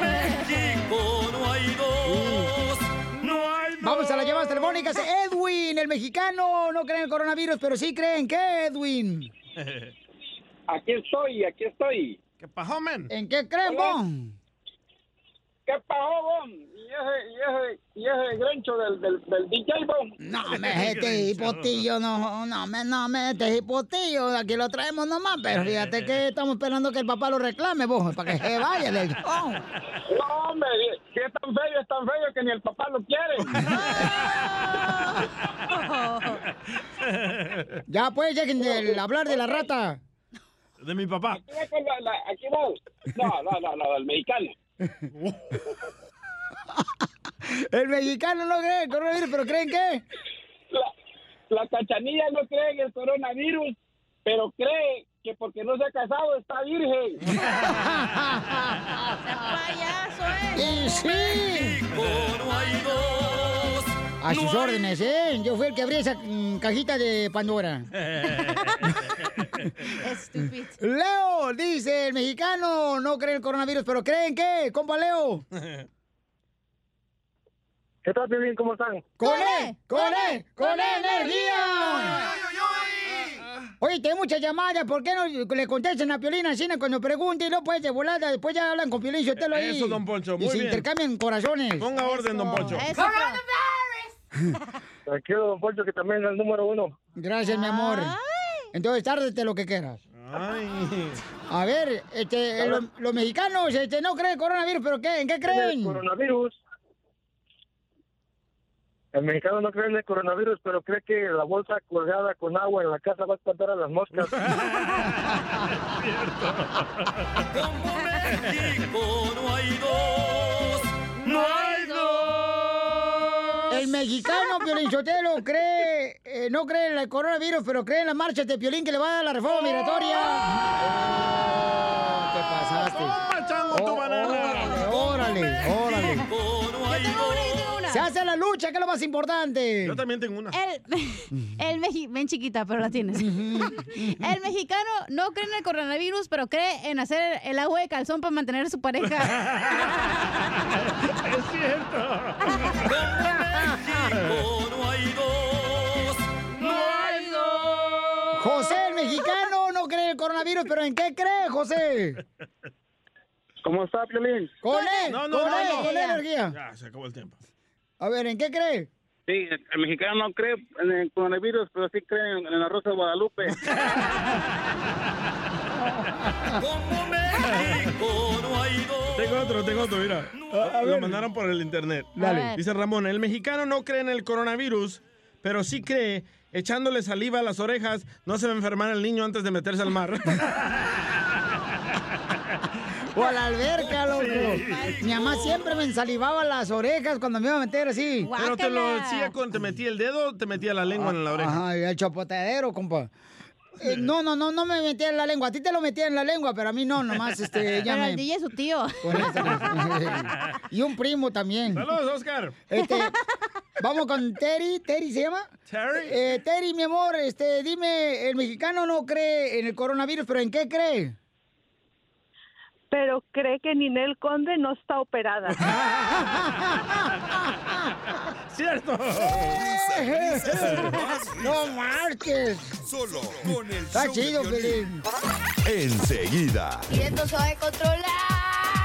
S18: México no hay dos. No hay
S1: Vamos a las llamadas telefónicas. Edwin, el mexicano, no cree en el coronavirus, pero sí cree en qué, Edwin.
S19: Aquí estoy, aquí estoy.
S4: ¿Qué pasó, men?
S1: ¿En qué creen, Bon?
S19: ¿Qué pasó, Bon? ¿Y ese, y ese, y ese grencho del, del, del DJ, Bon?
S1: No, me este hipotillo, no, no, me, no, me este hipotillo, aquí lo traemos nomás, pero fíjate que estamos esperando que el papá lo reclame, vos, para que se vaya del show. [LAUGHS]
S19: No, hombre, si es tan feo, es tan feo que ni el papá lo quiere. [LAUGHS]
S1: Ya, pues, dejen de hablar de la rata.
S4: De mi papá.
S19: Aquí va con la, la- aquí va. No, no, no, no, del mexicano.
S1: El mexicano no cree en el coronavirus, pero ¿creen qué?
S19: La cachanilla no cree en el coronavirus, pero cree que porque no se ha casado está virgen. [LAUGHS]
S1: ¡Y sí! A sus órdenes, ¿eh? Yo fui el que abrí esa mm, cajita de Pandora. [LAUGHS]
S3: Estúpido.
S1: Leo dice, el mexicano no cree en el coronavirus, pero ¿creen qué? Compa Leo.
S19: ¿Qué tal, bien? ¿Cómo están?
S1: ¡Con él! ¡Con él! ¡Con energía! Oye, tengo muchas llamadas. ¿Por qué no le contestan a Piolín Asina cuando pregunte y no puedes de volada? Después ya hablan con Piolín Sotelo ahí.
S4: Eso, don Poncho,
S1: Y
S4: muy
S1: se
S4: bien.
S1: intercambian corazones.
S4: Ponga orden, don Poncho.
S19: Tranquilo, don Poncho, que también es el número uno.
S1: Gracias, mi amor. Entonces, tárdete lo que quieras. A ver, este, los, los mexicanos este, no creen en coronavirus, pero ¿qué? ¿En qué creen?
S19: El coronavirus. El mexicano no cree en el coronavirus, pero cree que la bolsa colgada con agua en la casa va a espantar a las moscas. [LAUGHS]
S18: México no hay dos. No hay dos.
S1: El mexicano Piolín Sotelo cree, eh, no cree en el coronavirus, pero cree en las marchas de Piolín que le va a dar la reforma migratoria. Oh, ¿Qué pasaste? Oh, Órale, órale, órale. Se hace la lucha, que es lo más importante.
S4: Yo también tengo una.
S3: El, [LAUGHS] el mexi- ven chiquita, pero la tienes. El mexicano no cree en el coronavirus, pero cree en hacer el agua de calzón para mantener a su pareja. [LAUGHS]
S4: es cierto. [LAUGHS]
S18: no hay dos. No hay dos.
S1: José, el mexicano, no cree en el coronavirus, pero ¿en qué cree, José?
S19: ¿Cómo está, Piolín?
S1: Con él,
S4: No, no,
S1: con
S4: no,
S1: él,
S4: no.
S1: con la energía.
S4: Ya, se acabó el tiempo.
S1: A ver, ¿en qué cree?
S19: Sí, el mexicano no cree en el coronavirus, pero sí cree en, en la Rosa de Guadalupe. [LAUGHS]
S18: México no hay dos.
S4: Tengo otro, tengo otro, mira. Lo mandaron por el internet.
S1: Dale. Ver.
S4: Dice Ramón, el mexicano no cree en el coronavirus, pero sí cree, echándole saliva a las orejas, no se va a enfermar el niño antes de meterse al mar. [LAUGHS]
S1: O a la alberca, loco.
S4: Sí.
S1: Mi mamá siempre me ensalivaba las orejas cuando me iba a meter así.
S4: Pero te lo decía con, te metía el dedo, te metía la lengua en la oreja.
S1: Ajá, y el chapotadero, compa. Eh, no, no, no, no me metía en la lengua. A ti te lo metía en la lengua, pero a mí no, nomás este, [LAUGHS] ella
S3: Pero
S1: me...
S3: el DJ es su tío. [LAUGHS]
S1: Y un primo también.
S4: Saludos, Oscar.
S1: Este, vamos con Terry. ¿Terry se llama?
S4: Terry.
S1: Eh, Terry, mi amor, este, dime, el mexicano no cree en el coronavirus, pero ¿en qué cree?
S12: Pero cree que Ninel Conde no está operada. [LAUGHS]
S4: ¡Cierto!
S1: ¡No marques!
S7: Solo con el
S1: Está
S7: show
S1: chido. Pelín.
S7: Enseguida,
S9: Y esto se va a controlar.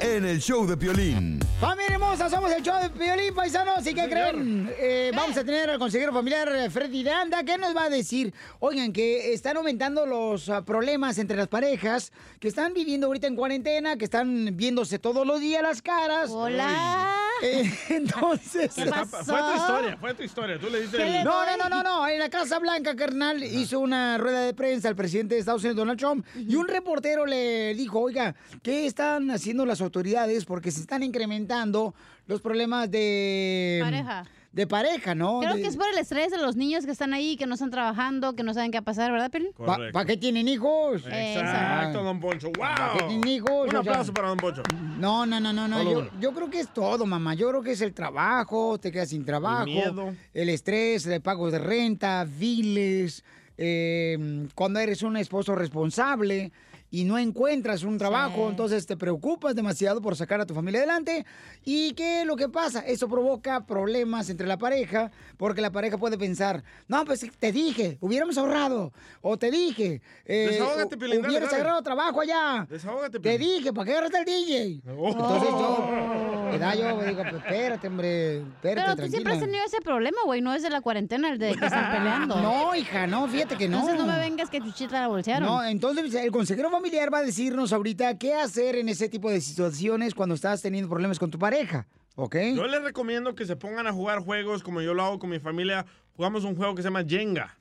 S7: En el show de Piolín.
S1: Familia hermosa, somos el show de Piolín Paisanos. ¿Y qué creen? Eh, vamos a tener al consejero familiar eh, Freddy de Anda. ¿Qué nos va a decir? Oigan, que están aumentando los ah, problemas entre las parejas que están viviendo ahorita en cuarentena, que están viéndose todos los días las caras.
S3: Hola.
S1: Eh, [LAUGHS] entonces...
S4: Fue tu historia, fue tu historia. Tú le dices... el-
S1: No, no, no, no, no. En la Casa Blanca, carnal, hizo una rueda de prensa al presidente de Estados Unidos, Donald Trump, y un reportero le dijo, oiga, ¿qué están haciendo las autoridades? Porque se están incrementando los problemas de...
S3: Pareja.
S1: De pareja, ¿no?
S3: Creo
S1: De-
S3: que es por el estrés de los niños que están ahí, que no están trabajando, que no saben qué va a pasar, ¿verdad, Pelín?
S1: ¿Para qué tienen hijos?
S4: Exacto, don Poncho.
S1: ¿Para qué
S4: ¡Wow!
S1: tienen hijos?
S4: Un
S1: O sea,
S4: aplauso para don Poncho.
S1: No, no, no, no, no. Yo, creo que es todo, mamá. Yo creo que es el trabajo, te quedas sin trabajo.
S4: miedo.
S1: El estrés, el pago de renta, biles. eh, cuando eres un esposo responsable y no encuentras un trabajo, entonces te preocupas demasiado por sacar a tu familia adelante. ¿Y qué es lo que pasa? Eso provoca problemas entre la pareja, porque la pareja puede pensar, no, pues te dije, hubiéramos ahorrado, o te dije, eh,
S4: Desahógate,
S1: hubieras
S4: dale.
S1: agarrado trabajo allá.
S4: Desahógate,
S1: Te dije, ¿para qué agarraste al DJ? Entonces yo, [LAUGHS] ¿verdad? Yo digo, pues espérate, hombre, espérate,
S3: Pero tú
S1: tranquila.
S3: siempre has tenido ese problema, güey, no es de la cuarentena el de que están [LAUGHS] peleando.
S1: No, hija, no, fíjate que no.
S3: Entonces no me vengas que chuchita la bolsearon.
S1: No, entonces el consejero familiar va a decirnos ahorita qué hacer en ese tipo de situaciones cuando estás teniendo problemas con tu pareja, ¿ok?
S4: Yo les recomiendo que se pongan a jugar juegos como yo lo hago con mi familia. Jugamos un juego que se llama Jenga.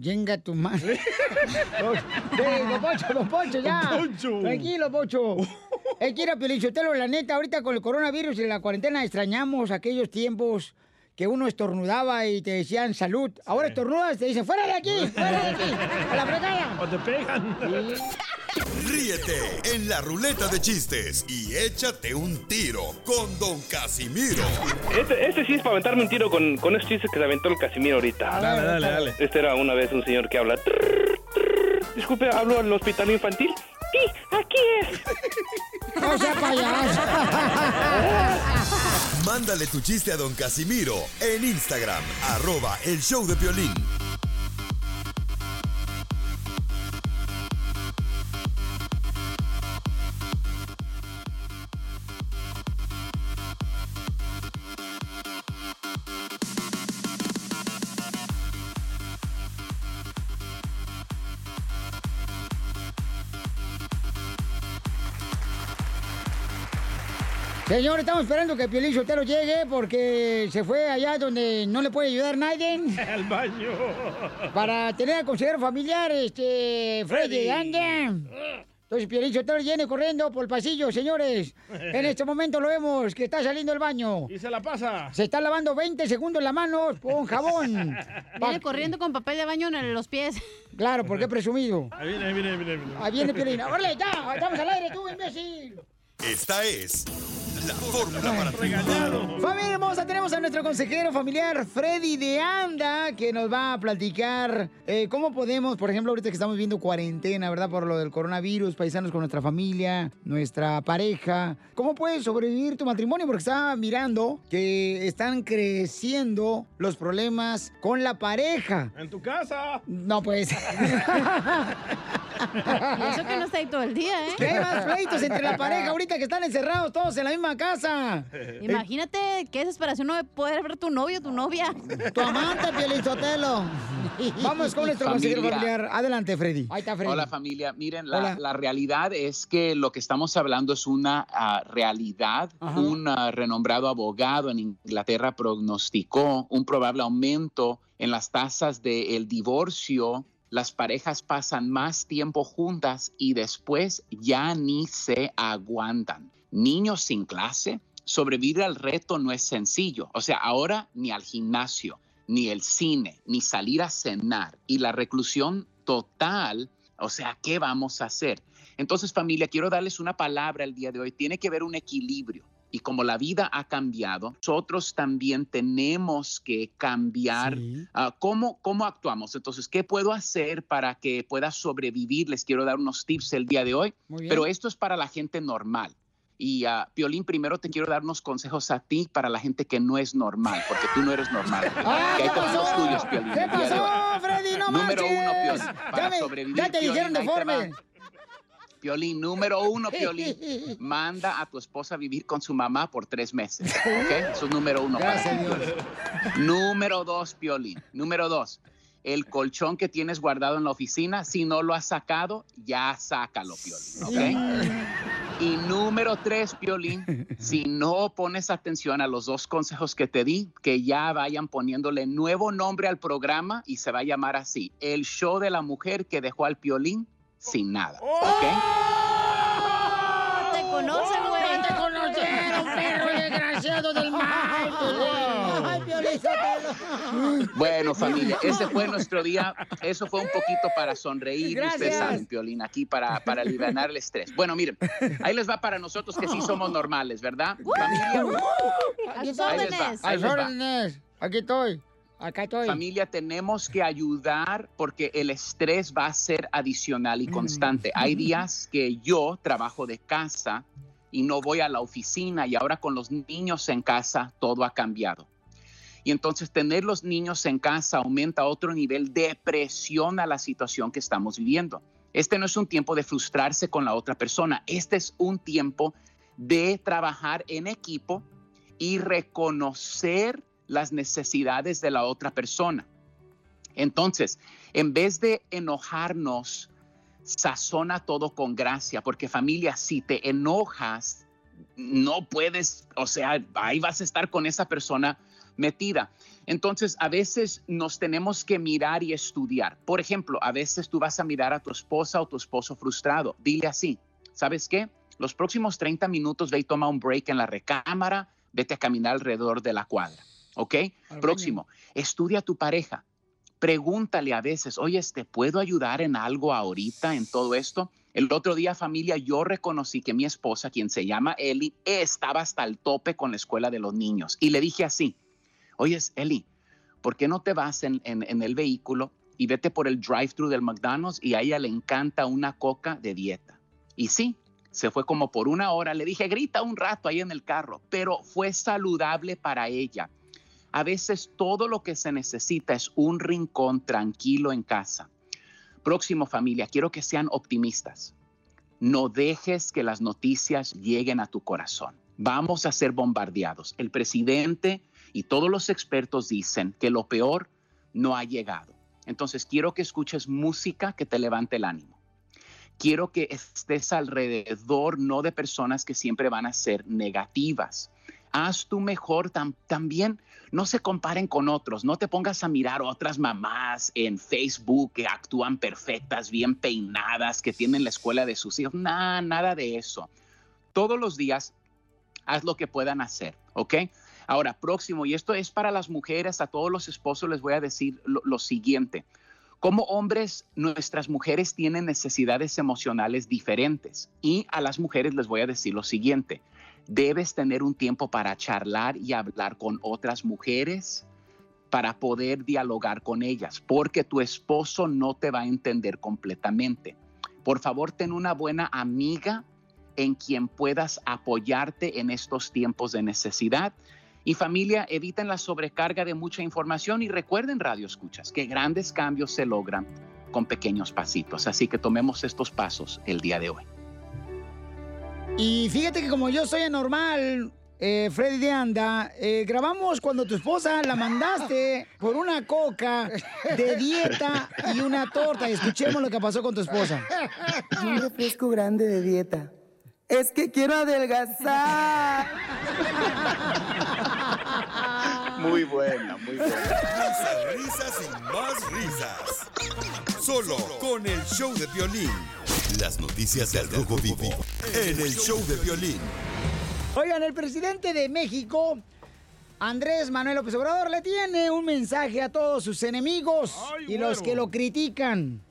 S1: Jenga tu madre. [LAUGHS] [LAUGHS] Sí, don Poncho, don Poncho, ya.
S4: Don Poncho.
S1: Tranquilo, Poncho. [LAUGHS] Es que ir a Pelichotelo, la neta, ahorita con el coronavirus y la cuarentena extrañamos aquellos tiempos que uno estornudaba y te decían salud. Ahora estornudas y te dicen, fuera de aquí, fuera de aquí, a la fregada. [LAUGHS]
S4: O te pegan.
S7: Ríete en la ruleta de chistes y échate un tiro con Don Casimiro.
S11: Este, este sí es para aventarme un tiro con, con esos chistes que se aventó el Casimiro ahorita.
S4: Dale, dale, dale.
S11: Este era una vez un señor que habla. "Trrr, trrr". Disculpe, ¿hablo al hospital infantil? Aquí es.
S1: No sea payaso.
S7: Mándale tu chiste a Don Casimiro en Instagram, arroba el show de violín.
S1: Señor, estamos esperando que Piolín Sotelo llegue porque se fue allá donde no le puede ayudar nadie. [LAUGHS]
S4: Al baño.
S1: Para tener al consejero familiar, este, Freddy,
S4: Freddy.
S1: anda. Entonces Piolín Sotelo viene corriendo por el pasillo, señores. En este momento lo vemos que está saliendo del baño.
S4: Y se la pasa.
S1: Se está lavando 20 segundos las manos con jabón. [LAUGHS]
S3: Viene corriendo con papel de baño en los pies.
S1: Claro, porque es presumido.
S4: Ahí viene, ahí viene, ahí viene. ahí viene.
S1: Ahí viene Piolín. ¡Órale, ya! ¡Estamos al aire, tú, imbécil!
S7: Esta es la fórmula para
S4: Regañado.
S1: Familia hermosa, tenemos a nuestro consejero familiar Freddy de Anda que nos va a platicar eh, cómo podemos, por ejemplo, ahorita que estamos viendo cuarentena, ¿verdad? Por lo del coronavirus, paisanos con nuestra familia, nuestra pareja. ¿Cómo puedes sobrevivir tu matrimonio? Porque estaba mirando que están creciendo los problemas con la pareja.
S4: En tu casa.
S1: No, pues. [LAUGHS] [LAUGHS]
S3: Y eso que no está ahí todo el día, ¿eh?
S1: ¿Qué hay más pleitos entre la pareja ahorita que están encerrados todos en la misma casa? [LAUGHS]
S3: Imagínate qué desesperación no poder ver tu novio o tu novia.
S1: Tu amante, Pielizotelo. [LAUGHS] Vamos con nuestro consejero
S20: Familia.
S1: familiar. Adelante, Freddy. Ahí está Freddy.
S20: Hola familia, miren, la, la realidad es que lo que estamos hablando es una ah, realidad.
S1: Ajá.
S20: Un ah, renombrado abogado en Inglaterra prognosticó un probable aumento en las tasas del divorcio. Las parejas pasan más tiempo juntas y después ya ni se aguantan. Niños sin clase, sobrevivir al reto no es sencillo. O sea, ahora ni al gimnasio, ni el cine, ni salir a cenar. Y la reclusión total, o sea, ¿qué vamos a hacer? Entonces, familia, quiero darles una palabra el día de hoy. Tiene que haber un equilibrio. Y como la vida ha cambiado, nosotros también tenemos que cambiar ah, cómo, cómo actuamos. Entonces, ¿qué puedo hacer para que pueda sobrevivir? Les quiero dar unos tips el día de hoy, pero esto es para la gente normal. Y ah, Piolín, primero te quiero dar unos consejos a ti para la gente que no es normal, porque tú no eres normal. [LAUGHS]
S1: ¡Ah,
S20: Que hay
S1: qué pasó!
S20: tuyos, Piolín.
S1: ¿Qué
S20: el día de hoy.
S1: pasó, Freddy? No
S20: Número
S1: marches.
S20: uno, Piolín, para
S1: Ya, me-
S20: sobrevivir,
S1: ya te
S20: Piolín,
S1: dijeron deforme.
S20: Piolín, número uno, [LAUGHS] Piolín. Manda a tu esposa a vivir con su mamá por tres meses. ¿Ok? Eso es número uno.
S1: Gracias.
S20: Número dos, Piolín. Número dos. El colchón que tienes guardado en la oficina, si no lo has sacado, ya sácalo, Piolín. ¿Ok? Y número tres, Piolín, si no pones atención a los dos consejos que te di, que ya vayan poniéndole nuevo nombre al programa y se va a llamar así, el show de la mujer que dejó al Piolín sin nada. ¿Ok?
S3: Te conocen, güey.
S1: ¡No te conocieron, perro desgraciado del [LAUGHS] mal!
S20: Bueno, familia, ese fue nuestro día. Eso fue un poquito para sonreír.
S1: Gracias.
S20: Ustedes saben, Piolín, aquí para, para aliviar el estrés. Bueno, miren, ahí les va para nosotros que sí somos normales, ¿verdad? Familia, Ahí les va,
S3: órdenes.
S1: A
S20: ahí les va.
S1: órdenes. Aquí estoy. Acá estoy.
S20: Familia, tenemos que ayudar porque el estrés va a ser adicional y constante. Hay [LAUGHS] días que yo trabajo de casa y no voy a la oficina y ahora con los niños en casa todo ha cambiado. Y entonces tener los niños en casa aumenta otro nivel de presión a la situación que estamos viviendo. Este no es un tiempo de frustrarse con la otra persona, este es un tiempo de trabajar en equipo y reconocer las necesidades de la otra persona. Entonces, en vez de enojarnos, sazona todo con gracia, porque familia, si te enojas, no puedes, o sea, ahí vas a estar con esa persona metida. Entonces, a veces nos tenemos que mirar y estudiar. Por ejemplo, a veces tú vas a mirar a tu esposa o tu esposo frustrado. Dile así, ¿sabes qué? Los próximos 30 minutos ve y toma un break en la recámara, vete a caminar alrededor de la cuadra, ¿ok? Próximo, estudia a tu pareja. Pregúntale a veces, oye, ¿te puedo ayudar en algo ahorita en todo esto? El otro día, familia, yo reconocí que mi esposa, quien se llama Eli, estaba hasta el tope con la escuela de los niños. Y le dije así, oye, Eli, ¿por qué no te vas en, en- en el vehículo y vete por el drive-thru del McDonald's y a ella le encanta una coca de dieta? Y sí, se fue como por una hora. Le dije, grita un rato ahí en el carro, pero fue saludable para ella. A veces todo lo que se necesita es un rincón tranquilo en casa. Próximo familia, quiero que sean optimistas. No dejes que las noticias lleguen a tu corazón. Vamos a ser bombardeados. El presidente y todos los expertos dicen que lo peor no ha llegado. Entonces quiero que escuches música que te levante el ánimo. Quiero que estés alrededor no de personas que siempre van a ser negativas. Haz tu mejor tam- también. No se comparen con otros. No te pongas a mirar otras mamás en Facebook que actúan perfectas, bien peinadas, que tienen la escuela de sus hijos. Nada, nada de eso. Todos los días haz lo que puedan hacer, ¿ok? Ahora, próximo, y esto es para las mujeres, a todos los esposos les voy a decir lo, lo siguiente. Como hombres, nuestras mujeres tienen necesidades emocionales diferentes y a las mujeres les voy a decir lo siguiente. Debes tener un tiempo para charlar y hablar con otras mujeres para poder dialogar con ellas, porque tu esposo no te va a entender completamente. Por favor, ten una buena amiga en quien puedas apoyarte en estos tiempos de necesidad. Y familia, eviten la sobrecarga de mucha información y recuerden, Radio Escuchas, que grandes cambios se logran con pequeños pasitos. Así que tomemos estos pasos el día de hoy.
S1: Y fíjate que como yo soy anormal, eh, Freddy de Anda, eh, grabamos cuando tu esposa la mandaste por una coca de dieta y una torta. Y escuchemos lo que pasó con tu esposa.
S2: Y un refresco grande de dieta. Es que quiero adelgazar.
S20: Muy buena, muy buena.
S7: Risas, risas y más risas. Solo con el show de violín. Las noticias del Rojo Vivo en el show de violín.
S1: Oigan, el presidente de México, Andrés Manuel López Obrador, le tiene un mensaje a todos sus enemigos y los que lo critican.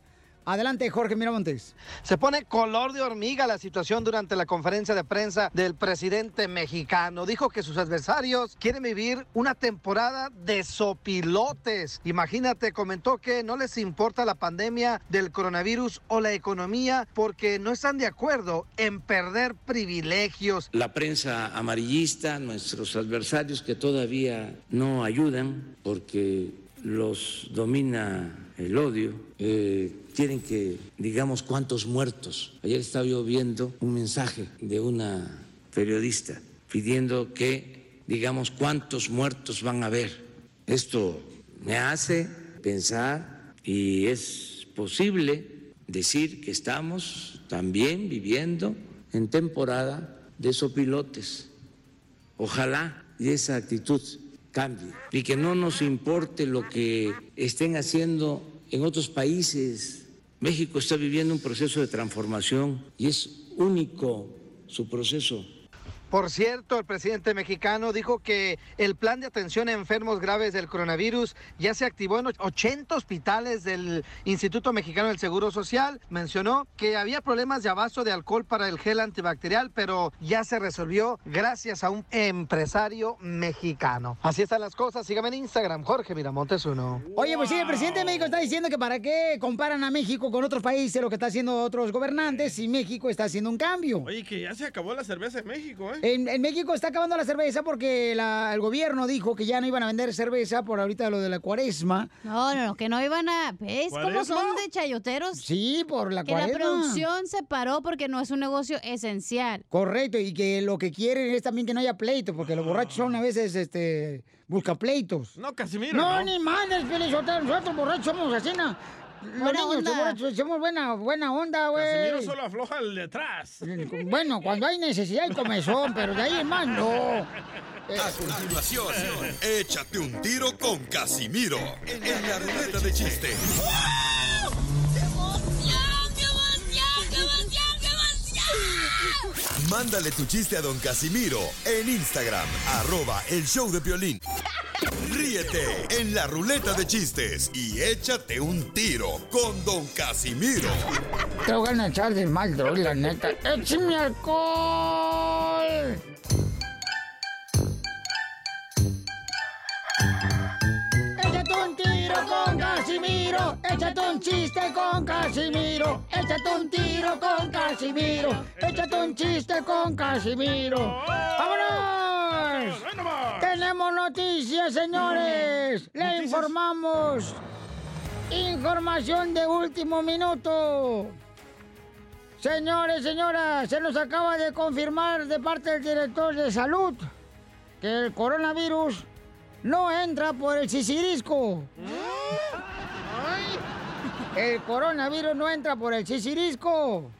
S1: Adelante, Jorge Miramontes.
S5: Se pone color de hormiga la situación durante la conferencia de prensa del presidente mexicano. Dijo que sus adversarios quieren vivir una temporada de sopilotes. Imagínate, comentó que no les importa la pandemia del coronavirus o la economía porque no están de acuerdo en perder privilegios.
S6: La prensa amarillista, nuestros adversarios que todavía no ayudan porque los domina el odio, eh, quieren que digamos cuántos muertos. Ayer estaba yo viendo un mensaje de una periodista pidiendo que digamos cuántos muertos van a haber. Esto me hace pensar y es posible decir que estamos también viviendo en temporada de sopilotes. Ojalá y esa actitud cambie y que no nos importe lo que estén haciendo en otros países. México está viviendo un proceso de transformación y es único su proceso.
S5: Por cierto, el presidente mexicano dijo que el plan de atención a enfermos graves del coronavirus ya se activó en 80 hospitales del Instituto Mexicano del Seguro Social. Mencionó que había problemas de abasto de alcohol para el gel antibacterial, pero ya se resolvió gracias a un empresario mexicano. Así están las cosas. Sígame en Instagram, Jorge Miramontes uno.
S1: Oye, pues sí, el presidente de México está diciendo que para qué comparan a México con otros países, lo que está haciendo otros gobernantes, si México está haciendo un cambio.
S4: Oye, que ya se acabó la cerveza en México, ¿eh?
S1: En, en México está acabando la cerveza porque la- el gobierno dijo que ya no iban a vender cerveza por ahorita lo de la cuaresma.
S3: No, no, no, que no iban a... ¿Ves cómo son de chayoteros?
S1: Sí, por la
S3: Que la
S1: cuaresma.
S3: producción se paró porque no es un negocio esencial.
S1: Correcto, y que lo que quieren es también que no haya pleito, porque los borrachos son a veces, este, busca pleitos.
S4: No, Casimiro,
S1: No,
S4: no.
S1: ni madres, Pelizotero, nosotros borrachos somos así, ¿no? Los
S3: Buena
S1: niños
S3: onda.
S1: borrachos somos buena, buena onda, güey.
S4: Casimiro solo afloja el de atrás.
S1: Bueno, cuando hay necesidad y comezón, pero de ahí en más no.
S7: A continuación, échate un tiro con Casimiro en la ruleta de chiste. Mándale tu chiste a don Casimiro en Instagram, arroba el show de violín. Ríete en la ruleta de chistes y échate un tiro con don Casimiro.
S1: Te voy a echar de mal, la neta. ¡Échame alcohol! Chiste con Casimiro, échate un tiro con Casimiro, échate un chiste con Casimiro. ¡Vámonos! Tenemos noticias, señores. Le informamos. Información de último minuto. Señores, señoras, se nos acaba de confirmar de parte del director de salud que el coronavirus no entra por el sisirisco. El coronavirus no entra por el sisirisco.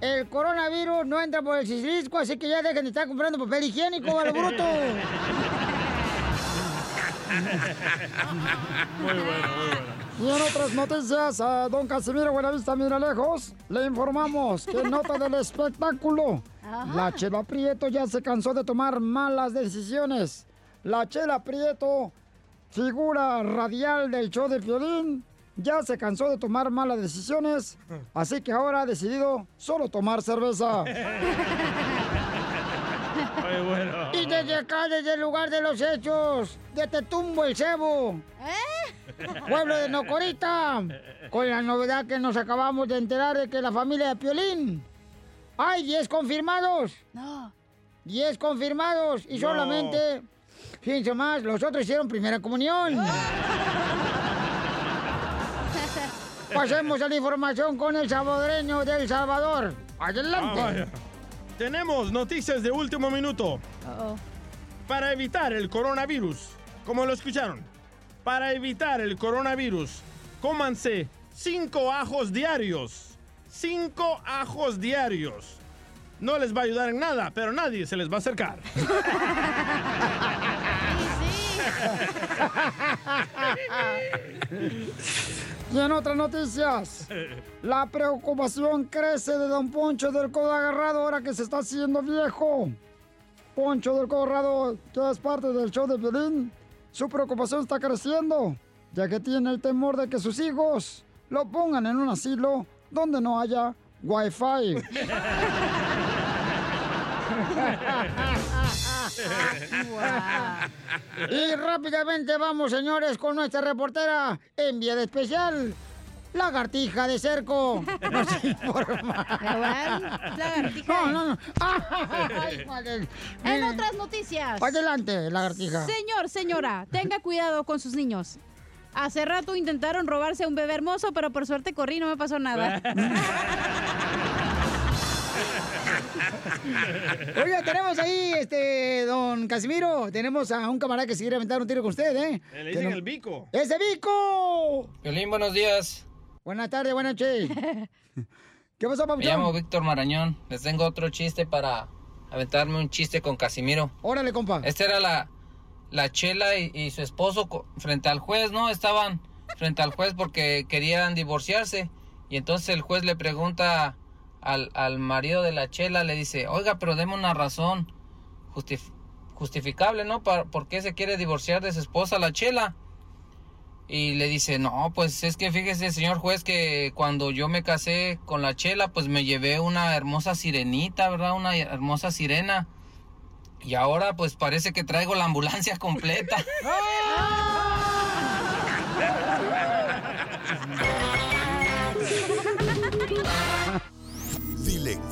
S1: El coronavirus no entra por el sisirisco, así que ya dejen de estar comprando papel higiénico, a lo bruto. [LAUGHS]
S4: Muy bueno, muy bueno.
S1: Y en otras noticias, a don Casimiro Buenavista Mira Lejos, le informamos que en nota del espectáculo, la Chela Prieto ya se cansó de tomar malas decisiones. La Chela Prieto, figura radial del show de Piolín, ya se cansó de tomar malas decisiones, así que ahora ha decidido solo tomar cerveza.
S4: Muy bueno.
S1: Y desde acá, desde el lugar de los hechos, de Tetumbo el Cebo. Pueblo de Nocorita. Con la novedad que nos acabamos de enterar de que la familia de Piolín. ¡Hay 10 confirmados!
S3: No.
S1: 10 confirmados y solamente, fíjense más, los otros hicieron primera comunión. Pasemos a la información con el salvadoreño del Salvador. Adelante.
S4: Ah. Tenemos noticias de último minuto. Para evitar el coronavirus, como lo escucharon, para evitar el coronavirus, cómanse cinco ajos diarios. Cinco ajos diarios. No les va a ayudar en nada, pero nadie se les va a acercar. [LAUGHS] [LAUGHS]
S1: Y en otras noticias, la preocupación crece de Don Poncho del Codo Agarrado ahora que se está haciendo viejo. Poncho del Codo Agarrado, que es parte del show de violín, su preocupación está creciendo, ya que tiene el temor de que sus hijos lo pongan en un asilo donde no haya wifi. [LAUGHS] Y rápidamente vamos, señores, con nuestra reportera enviada especial, Lagartija de Cerco. Nos informa.
S3: Lagartija.
S1: No, no, no. Ay, madre.
S3: En otras noticias.
S1: Adelante, Lagartija.
S3: Señor, señora, tenga cuidado con sus niños. Hace rato intentaron robarse a un bebé hermoso, pero por suerte corrí y no me pasó nada. [LAUGHS] [LAUGHS]
S1: Oiga, tenemos ahí, este, don Casimiro, tenemos a un camarada que se quiere aventar un tiro con usted, ¿eh?
S4: Le
S1: Que
S4: dicen
S1: no-
S4: el bico.
S1: ¡Ese Vico!
S21: Violín, buenos días.
S1: Buenas tardes, buenas noches. [LAUGHS] ¿Qué pasó,
S21: Me
S1: Papuchón?
S21: llamo Víctor Marañón. Les tengo otro chiste para aventarme un chiste con Casimiro.
S1: Órale, compa.
S21: Esta era la, la Chela y, y su esposo frente al juez, ¿no? Estaban frente al juez porque querían divorciarse. Y entonces el juez le pregunta al, al marido de la Chela, le dice, oiga, pero deme una razón justif- justificable, ¿no? ¿Por qué se quiere divorciar de su esposa, la Chela? Y le dice, no, pues es que fíjese, señor juez, que cuando yo me casé con la Chela, pues me llevé una hermosa sirenita, ¿verdad? Una hermosa sirena. Y ahora pues parece que traigo la ambulancia [LAUGHS] completa.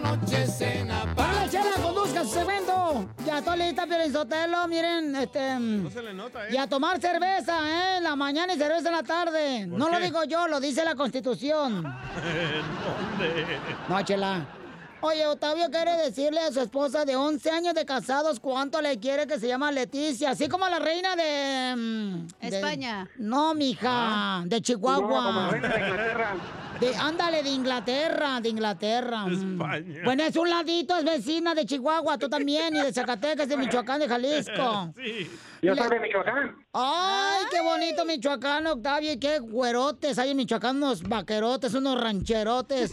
S1: noche cena para la chela, conduzca su segmento. Ya estoy lista, Sotelo. Miren, este. No
S4: se le nota, ¿eh?
S1: Y a tomar cerveza, ¿eh? En la mañana y cerveza en la tarde.
S4: ¿Por
S1: No lo digo yo, lo dice la Constitución. [LAUGHS]
S4: ¿Dónde?
S1: No, chela. Oye, Octavio quiere decirle a su esposa de 11 años de casados cuánto le quiere que se llama Leticia, así como la reina de... mm, de-
S3: España.
S1: No, mija, de Chihuahua.
S3: No, como la reina de
S22: Inglaterra.
S1: De, ándale, de Inglaterra, de Inglaterra. mm.
S4: España.
S1: Bueno, es un ladito, es vecina de Chihuahua, tú también, y de Zacatecas, de Michoacán, de Jalisco.
S4: Sí.
S22: Yo soy de Michoacán.
S1: Ay, qué bonito Michoacán, Octavio, y qué güerotes. Hay en Michoacán unos vaquerotes, unos rancherotes,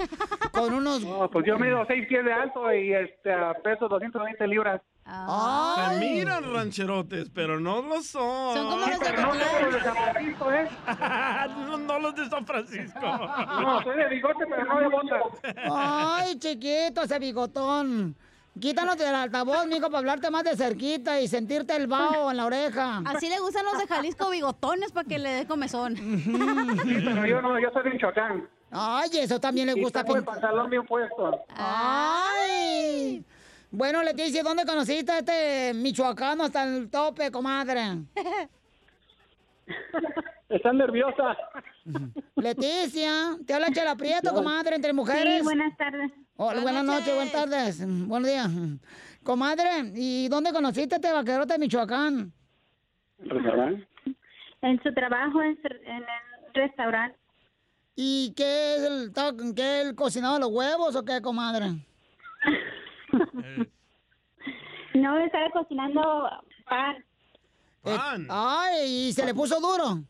S1: con unos...
S22: No, pues yo mido 6 pies de alto y este, peso 220 libras.
S4: Se miran rancherotes, pero no lo son.
S22: Son como los de pero no los de San Francisco, ¿eh? [LAUGHS]
S4: no, no los de San Francisco.
S22: No, soy de bigote, pero no de botas.
S1: Ay, chiquito, ese bigotón. Quítanos del altavoz, mijo, para hablarte más de cerquita y sentirte el vaho en la oreja.
S3: Así le gustan los de Jalisco bigotones para que le dé comezón.
S22: Sí, pero yo no, yo soy de Michoacán.
S1: Ay, eso también le
S22: Y
S1: gusta.
S22: tengo el pantalón bien puesto.
S1: Ay. Bueno, Leticia, ¿dónde conociste a este michoacano hasta el tope, comadre? [LAUGHS]
S22: Está nerviosa.
S1: Leticia, te habla Chela Prieto, comadre, entre mujeres.
S12: Sí, buenas tardes.
S1: Hola, buenas, noches. buenas tardes, buenos días. Comadre, ¿y dónde conociste a este vaquerote de Michoacán?
S12: En su trabajo en, su- en el restaurante.
S1: ¿Y qué es el, estaba- qué, el cocinado de los huevos o qué, comadre? [LAUGHS] [LAUGHS]
S12: No, estaba cocinando pan.
S1: Eh, ay, ¿y se le puso duro?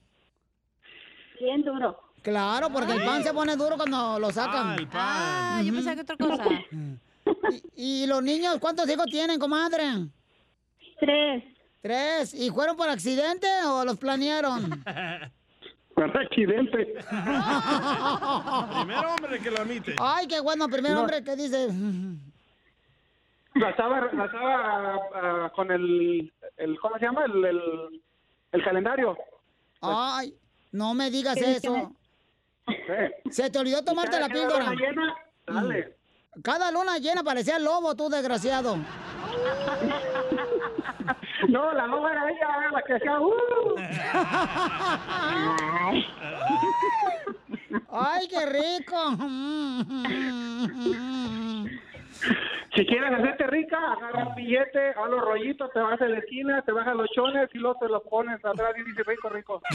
S12: Bien duro.
S1: Claro, porque el pan se pone duro cuando lo sacan.
S3: Ah, yo pensaba que otra cosa. [LAUGHS]
S1: ¿Y, y los niños cuántos hijos tienen, comadre?
S12: Tres.
S1: Tres. ¿Y fueron por accidente o los planearon? [LAUGHS]
S22: Por accidente.
S4: Primer hombre que lo admite.
S1: Ay, qué bueno, primer
S22: No.
S1: hombre que dice.
S22: La estaba, la estaba ah, con el, el, ¿cómo se llama? El, el, el calendario.
S1: Ay, no me digas
S22: ¿Qué
S1: eso. Se te olvidó tomarte la
S22: cada
S1: píldora.
S22: luna llena, dale.
S1: Cada luna llena parecía lobo, tú desgraciado. [LAUGHS]
S22: No, la loba era ella, la que hacía... ¡uh!
S1: Ay, qué rico. [LAUGHS] [LAUGHS]
S22: Si quieres hacerte rica, agarra un billete, haz los rollitos, te vas a la esquina, te bajas los chones y luego te los pones atrás y dices rico, rico. [LAUGHS]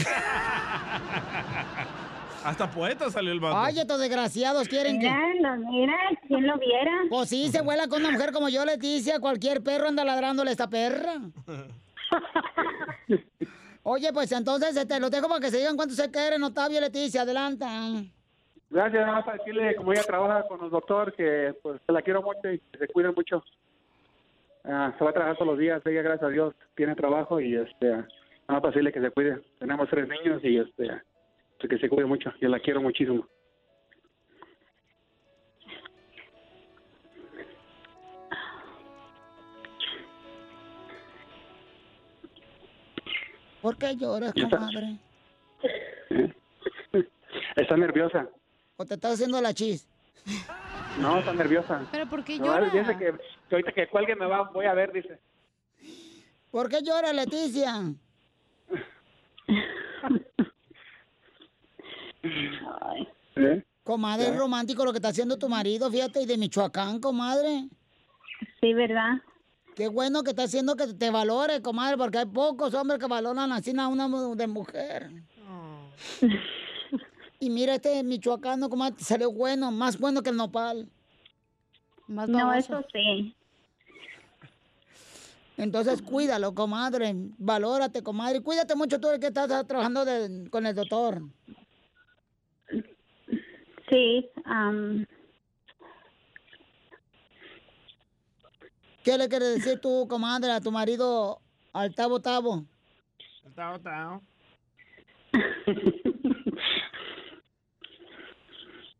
S4: Hasta poeta salió el vato.
S1: Ay, estos desgraciados quieren que...
S12: Mira, mira, ¿quién lo viera?
S1: Pues sí, se vuela con una mujer como yo, Leticia. Cualquier perro anda ladrándole a esta perra. [LAUGHS] Oye, pues entonces este, lo dejo para que se digan cuánto se quieren, Octavio y Leticia. Adelanta.
S22: Gracias, nada más para decirle, como ella trabaja con el doctor, que pues la quiero mucho y que se cuide mucho. Ah, se va a trabajar todos los días, ella gracias a Dios tiene trabajo y este, nada más para decirle que se cuide. Tenemos tres niños y este, que se cuide mucho, yo la quiero muchísimo.
S1: ¿Por qué lloras, comadre? [LAUGHS]
S22: Está nerviosa.
S1: ¿O te estás haciendo la chis?
S22: No, está nerviosa.
S3: ¿Pero por qué
S22: No,
S3: llora?
S22: dice que, que ahorita que cuelgue me va, voy a ver, dice.
S1: ¿Por qué llora, Leticia?
S22: ¿Eh?
S1: Comadre, es romántico lo que está haciendo tu marido, fíjate, y de Michoacán, comadre.
S12: Sí, ¿verdad?
S1: Qué bueno que está haciendo que te valore, comadre, porque hay pocos hombres que valoran así a una de mujer. [LAUGHS] Y mira, este michoacano, comadre, te salió bueno, más bueno que el nopal. Más
S12: No,
S1: baboso.
S12: eso sí.
S1: Entonces, cuídalo, comadre. Valórate, comadre. y Cuídate mucho tú el que estás trabajando de- con el doctor.
S12: Sí, am,
S1: ¿Qué le quieres decir tú, comadre, a tu marido, al Tabo Tabo?
S4: Tao, tao. [LAUGHS]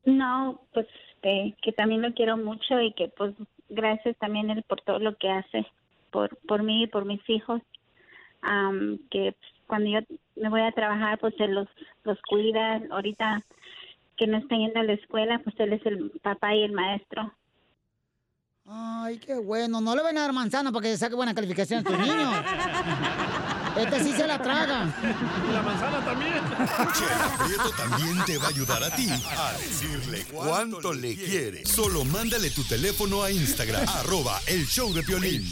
S12: no, pues este, que también lo quiero mucho y que pues gracias también él por todo lo que hace por por mí y por mis hijos. Am, que pues, cuando yo me voy a trabajar pues él los los cuida. Ahorita que no está yendo a la escuela pues él es el papá y el maestro.
S1: Ay, qué bueno. No le van a dar manzana para que saque buena calificación a tus niños. [LAUGHS] Este sí se la traga.
S4: La manzana también.
S7: Prieto también te va a ayudar a ti a decirle cuánto le quiere. Solo mándale tu teléfono a Instagram, [LAUGHS] arroba el show de Piolín.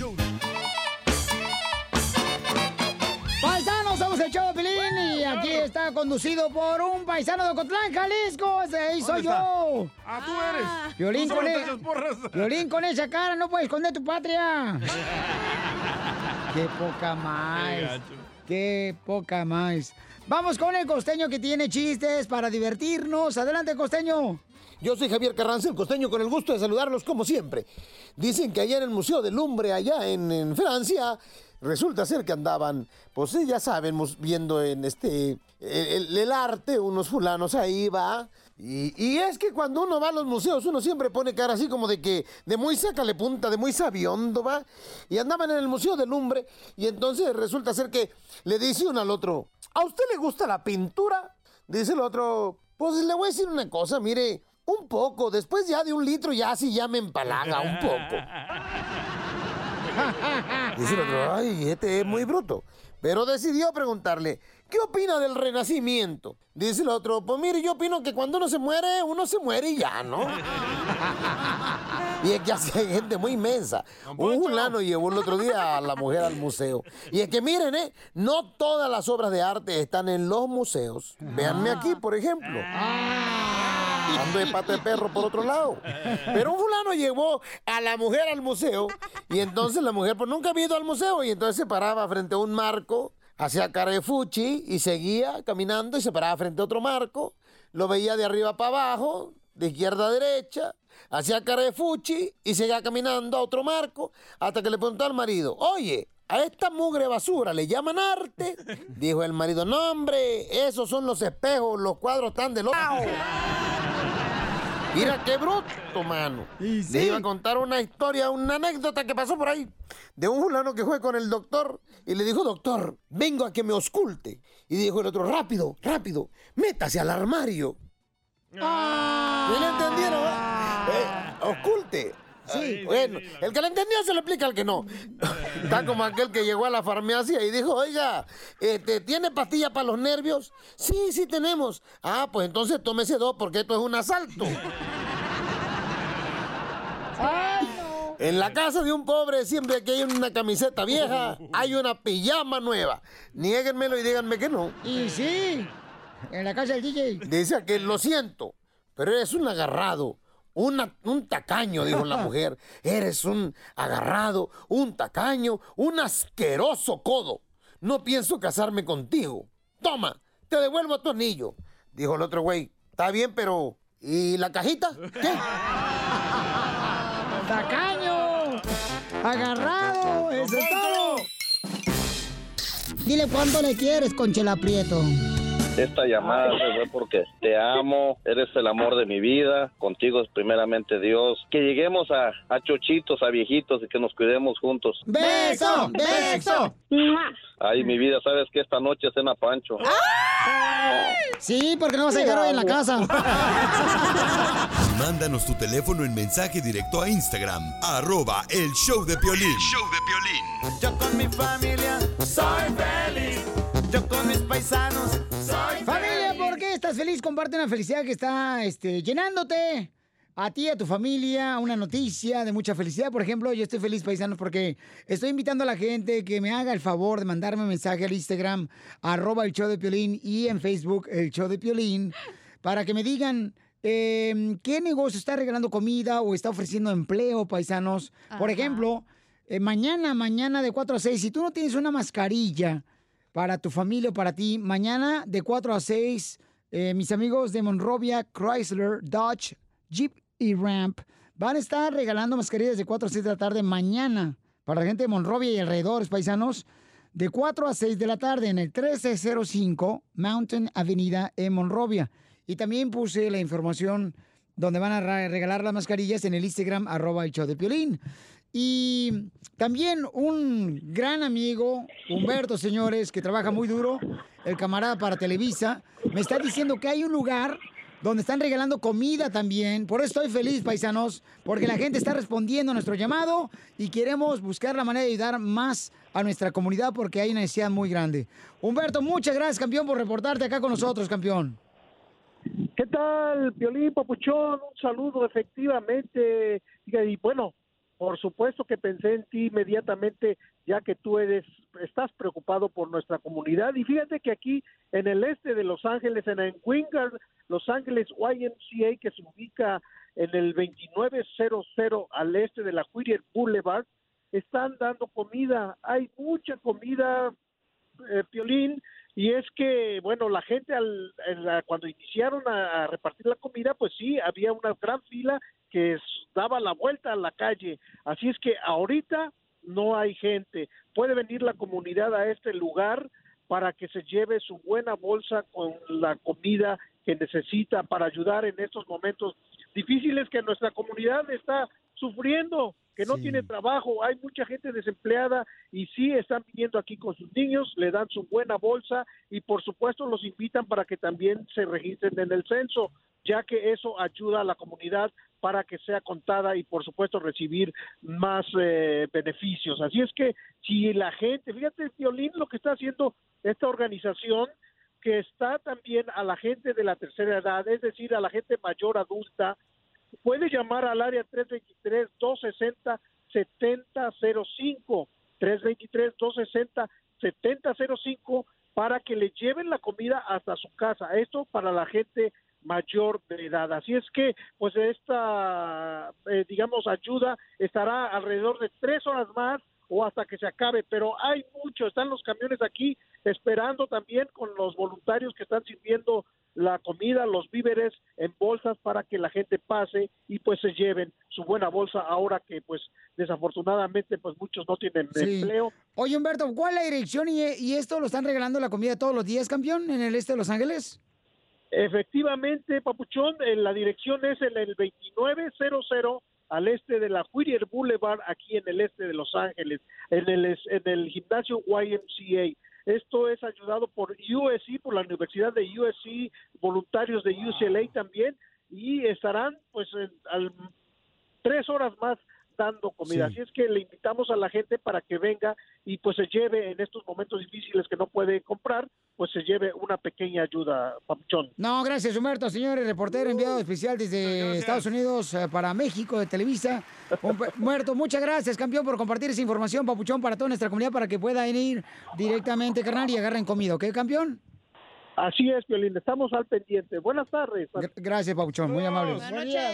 S1: Paisanos, somos el show de Pilín y aquí está conducido por un paisano de Ocotlán, Jalisco. Ese ahí soy yo.
S4: Ah, tú eres.
S1: Violín
S4: Tú
S1: con, e-
S4: porras.
S1: Violín con esa cara, no puedes esconder tu patria. [LAUGHS] Qué poca más. Qué poca más. Vamos con el costeño que tiene chistes para divertirnos. Adelante, costeño.
S14: Yo soy Javier Carranza, el costeño, con el gusto de saludarlos como siempre. Dicen que allá en el Museo del Lumbre, allá en, en Francia, resulta ser que andaban, pues sí, ya saben, viendo en este, el, el arte, unos fulanos ahí, va. Y, y es que cuando uno va a los museos, uno siempre pone cara así como de que, de muy sácale punta, de muy sabiondo, va. Y andaban en el Museo del Lumbre, y entonces resulta ser que le dice uno al otro, ¿a usted le gusta la pintura? Dice el otro, pues le voy a decir una cosa, mire, un poco, después ya de un litro ya sí ya me empalaga un poco. [LAUGHS] Dice el otro, ay, este es muy bruto. Pero decidió preguntarle, ¿qué opina del renacimiento? Dice el otro, pues mire, yo opino que cuando uno se muere, uno se muere y ya, ¿no? Y es que así hay gente muy inmensa. Un fulano llevó el otro día a la mujer al museo. Y es que miren, ¿eh? No todas las obras de arte están en los museos. Véanme aquí, por ejemplo. [LAUGHS] Ando de pata de perro por otro lado. Pero un fulano llevó a la mujer al museo y entonces la mujer pues nunca había ido al museo y entonces se paraba frente a un marco, hacía cara de fuchi y seguía caminando y se paraba frente a otro marco, lo veía de arriba para abajo, de izquierda a derecha, hacía cara de fuchi y seguía caminando a otro marco hasta que le preguntó al marido, oye, a esta mugre basura le llaman arte. Dijo el marido, no hombre, esos son los espejos, los cuadros están de loco. Mira qué bruto, mano. Le iba a contar una historia, una anécdota que pasó por ahí. De un fulano que fue con el doctor y le dijo, doctor, vengo a que me osculte. Y dijo el otro, rápido, rápido, métase al armario. ¿No le entendieron? va? Eh, osculte. Sí. Bueno, el que lo entendió se lo explica al que no. [LAUGHS] Está como aquel que llegó a la farmacia y dijo, oiga, este, ¿tiene pastillas para los nervios? Sí, sí tenemos. Ah, pues entonces tómese dos porque esto es un asalto. [LAUGHS] En la casa de un pobre, siempre que hay una camiseta vieja, hay una pijama nueva. Niéguenmelo y díganme que no.
S1: Y sí, en la casa del DJ.
S14: Dice aquel, lo siento, pero eres un agarrado. Una- un tacaño, dijo la [LAUGHS] mujer. Eres un agarrado, un tacaño, un asqueroso codo. No pienso casarme contigo. Toma, te devuelvo tu anillo. Dijo el otro güey. Está bien, pero... ¿Y la cajita? ¿Qué? [LAUGHS]
S1: ¡Tacaño! ¡Agarrado! ¡Eso es todo! Dile cuánto le quieres, Conchela Prieto.
S23: Esta llamada fue porque te amo, eres el amor de mi vida, contigo es primeramente Dios. Que lleguemos a, a chochitos, a viejitos y que nos cuidemos juntos.
S1: ¡Beso! ¡Beso!
S23: Ay, mi vida, sabes que esta noche cena Pancho.
S1: Sí, porque no vas a llegar hoy en la casa. [LAUGHS]
S7: Mándanos tu teléfono en mensaje directo a Instagram, arroba el show de Piolín.
S2: Yo con mi familia soy feliz. Yo con mis paisanos
S1: estás feliz? Comparte una felicidad que está este, llenándote. A ti, a tu familia, una noticia de mucha felicidad. Por ejemplo, yo estoy feliz, paisanos, porque estoy invitando a la gente que me haga el favor de mandarme un mensaje al Instagram, arroba el show de Piolín, y en Facebook, el show de Piolín, para que me digan eh, qué negocio está regalando comida o está ofreciendo empleo, paisanos. Por ejemplo, eh, mañana, mañana de 4 a 6, si tú no tienes una mascarilla para tu familia o para ti, mañana de 4 a 6, eh, mis amigos de Monrovia, Chrysler, Dodge, Jeep y Ramp van a estar regalando mascarillas de 4 a 6 de la tarde mañana para la gente de Monrovia y alrededores, paisanos, de 4 a 6 de la tarde en el 1305 Mountain Avenida en Monrovia. Y también puse la información donde van a regalar las mascarillas en el Instagram, arroba el show de Piolín. Y también un gran amigo, Humberto, señores, que trabaja muy duro, el camarada para Televisa, me está diciendo que hay un lugar donde están regalando comida también. Por eso estoy feliz, paisanos, porque la gente está respondiendo a nuestro llamado y queremos buscar la manera de ayudar más a nuestra comunidad porque hay una necesidad muy grande. Humberto, muchas gracias, campeón, por reportarte acá con nosotros, campeón.
S24: ¿Qué tal, Piolín Papuchón? Un saludo, efectivamente. Y bueno, por supuesto que pensé en ti inmediatamente, ya que tú eres, estás preocupado por nuestra comunidad. Y fíjate que aquí en el este de Los Ángeles, en Wingard, Los Ángeles YMCA, que se ubica en el 2900 al este de la Whittier Boulevard, están dando comida. Hay mucha comida, eh, Piolín, y es que, bueno, la gente al, la- cuando iniciaron a, a repartir la comida, pues sí, había una gran fila que daba la vuelta a la calle. Así es que ahorita no hay gente. Puede venir la comunidad a este lugar para que se lleve su buena bolsa con la comida que necesita para ayudar en estos momentos difíciles que nuestra comunidad está sufriendo, que no tiene trabajo, hay mucha gente desempleada y sí están viniendo aquí con sus niños, le dan su buena bolsa y por supuesto los invitan para que también se registren en el censo, ya que eso ayuda a la comunidad para que sea contada y por supuesto recibir más eh, beneficios. Así es que si la gente, fíjate, Violín, lo que está haciendo esta organización, que está también a la gente de la tercera edad, es decir, a la gente mayor adulta, puede llamar al área 323-260-7005, 323-260-7005 para que le lleven la comida hasta su casa. Esto para la gente mayor de edad. Así es que, pues esta, eh, digamos, ayuda estará alrededor de tres horas más o hasta que se acabe, pero hay mucho, están los camiones aquí esperando también con los voluntarios que están sirviendo la comida, los víveres en bolsas para que la gente pase y pues se lleven su buena bolsa ahora que pues desafortunadamente pues muchos no tienen
S1: Sí.
S24: empleo.
S1: Oye, Humberto, ¿cuál es la dirección y, y esto lo están regalando la comida todos los días, campeón, en el este de Los Ángeles?
S24: Efectivamente, Papuchón, eh, la dirección es en el 2900 al este de la Whittier Boulevard, aquí en el este de Los Ángeles, en el, en el gimnasio YMCA. Esto es ayudado por USC, por la Universidad de USC, voluntarios de UCLA también, y estarán pues en- al- tres horas más dando comida.
S1: Sí.
S24: Así es que le invitamos a la gente para que venga y pues se lleve en estos momentos difíciles que no puede comprar, pues se lleve una pequeña ayuda, Papuchón.
S1: No, gracias, Humberto, señores, reportero enviado especial desde Estados Unidos eh, para México de Televisa. Humber- Humberto, muchas gracias, campeón, por compartir esa información, papuchón, para toda nuestra comunidad, para que puedan ir directamente, carnal, y agarren comida, ¿ok, campeón?
S24: Así es, Violín, estamos al pendiente. Buenas tardes.
S1: Gracias, papuchón, muy amable.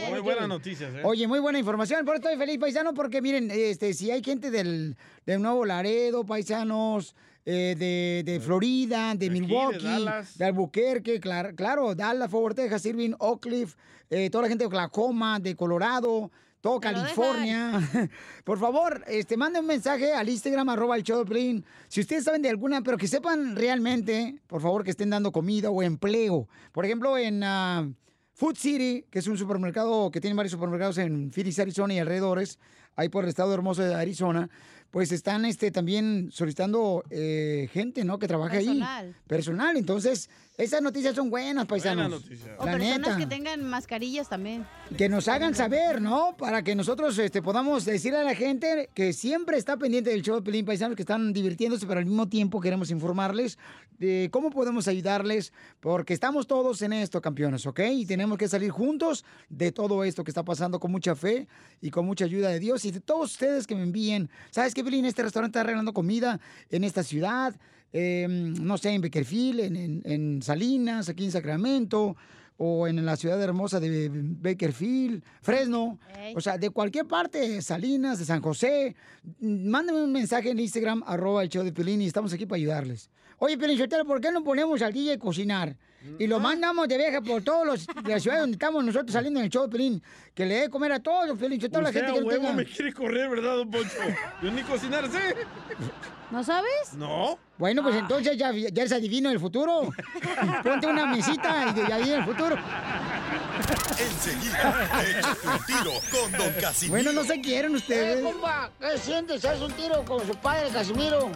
S4: Muy buenas noticias, ¿eh?
S1: Oye, muy buena información. Por eso estoy feliz, paisano, porque miren, este, si hay gente del, del Nuevo Laredo, paisanos, eh, de, de Florida, de, Milwaukee, de,
S4: Dallas.
S1: Albuquerque, claro, claro, Dallas, Fort Worth, Texas, Irving, Oak Cliff, eh, toda la gente de Oklahoma, de Colorado, todo California. [LAUGHS] Por favor, este, manden un mensaje al Instagram, arroba el show de. Si ustedes saben de alguna, pero que sepan realmente, por favor, que estén dando comida o empleo. Por ejemplo, en... ah, Food City, que es un supermercado que tiene varios supermercados en Phoenix, Arizona y alrededores, ahí por el estado hermoso de Arizona, pues están este, también solicitando eh, gente, ¿no? Que trabaje
S3: Personal.
S1: ahí. Personal. Entonces, esas noticias son buenas, paisanos.
S3: O
S1: La
S3: personas
S1: neta.
S3: que tengan mascarillas también.
S1: Que nos hagan saber, ¿no? Para que nosotros este, podamos decirle a la gente que siempre está pendiente del show de Pelín Paisanos, que están divirtiéndose, pero al mismo tiempo queremos informarles de cómo podemos ayudarles, porque estamos todos en esto, campeones, ¿ok? Y tenemos que salir juntos de todo esto que está pasando con mucha fe y con mucha ayuda de Dios y de todos ustedes que me envíen. ¿Sabes qué, Pelín? Este restaurante está arreglando comida en esta ciudad, eh, no sé, en Beckerfield, en, en- en Salinas, aquí en Sacramento o en la ciudad hermosa de Bakerfield, Fresno, o sea, de cualquier parte, Salinas, de San José, mándame un mensaje en Instagram, arroba el show de Pelín y estamos aquí para ayudarles. Oye, Pelín Sotelo, ¿por qué no ponemos al DJ a cocinar? Y lo mandamos de viaje por todos los de la ciudad donde estamos nosotros saliendo en el show de Pelín, que le dé comer a todos, Pelín Sotelo, a la
S4: Usted
S1: gente
S4: a
S1: que no
S4: huevo
S1: tenga...
S4: me quiere correr, ¿verdad, don Poncho? Yo ni cocinar sé. [LAUGHS]
S3: ¿No sabes?
S4: No.
S1: Bueno, pues entonces ya, ya eres adivino del futuro. [LAUGHS] Ponte una mesita y de ahí en el futuro.
S7: Enseguida, échate un tiro con Don Casimiro.
S1: Bueno, no se quieren ustedes.
S2: Eh,
S1: compa, ¿qué sientes? ¿Haz un tiro con su padre, Casimiro?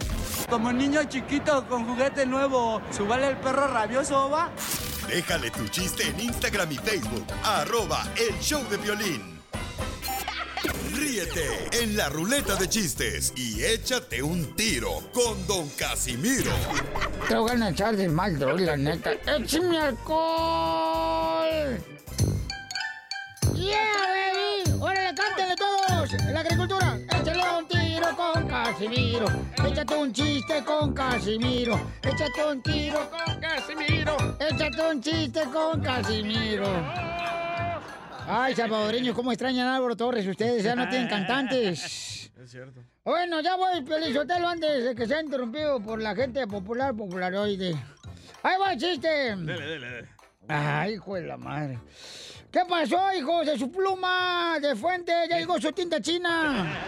S2: Como niño chiquito con juguete nuevo, ¿subale el perro rabioso, va?
S7: Déjale tu chiste en Instagram y Facebook, arroba el show de violín. Ríete en la ruleta de chistes y échate un tiro con Don Casimiro.
S1: Te voy a echar de mal, droga, la neta. ¡Échame alcohol! ¡Yeah, baby! ¡Órale, cántenle todos! ¡En la agricultura! ¡Échale un tiro con Casimiro! ¡Échate un chiste con Casimiro! ¡Échate un tiro con Casimiro! ¡Échate un chiste con Casimiro! Ay, salvadoreños, cómo extrañan a Álvaro Torres. Ustedes ya no tienen cantantes. [LAUGHS]
S4: Es cierto.
S1: Bueno, ya voy, Pelizotelo, antes de que sea interrumpido por la gente popular, popularoide. ¡Ahí va el chiste!
S4: Dele, dele, dele.
S1: Ay, hijo de la madre. ¿Qué pasó, hijos de su pluma de fuente? Ya llegó su tinta china. [LAUGHS]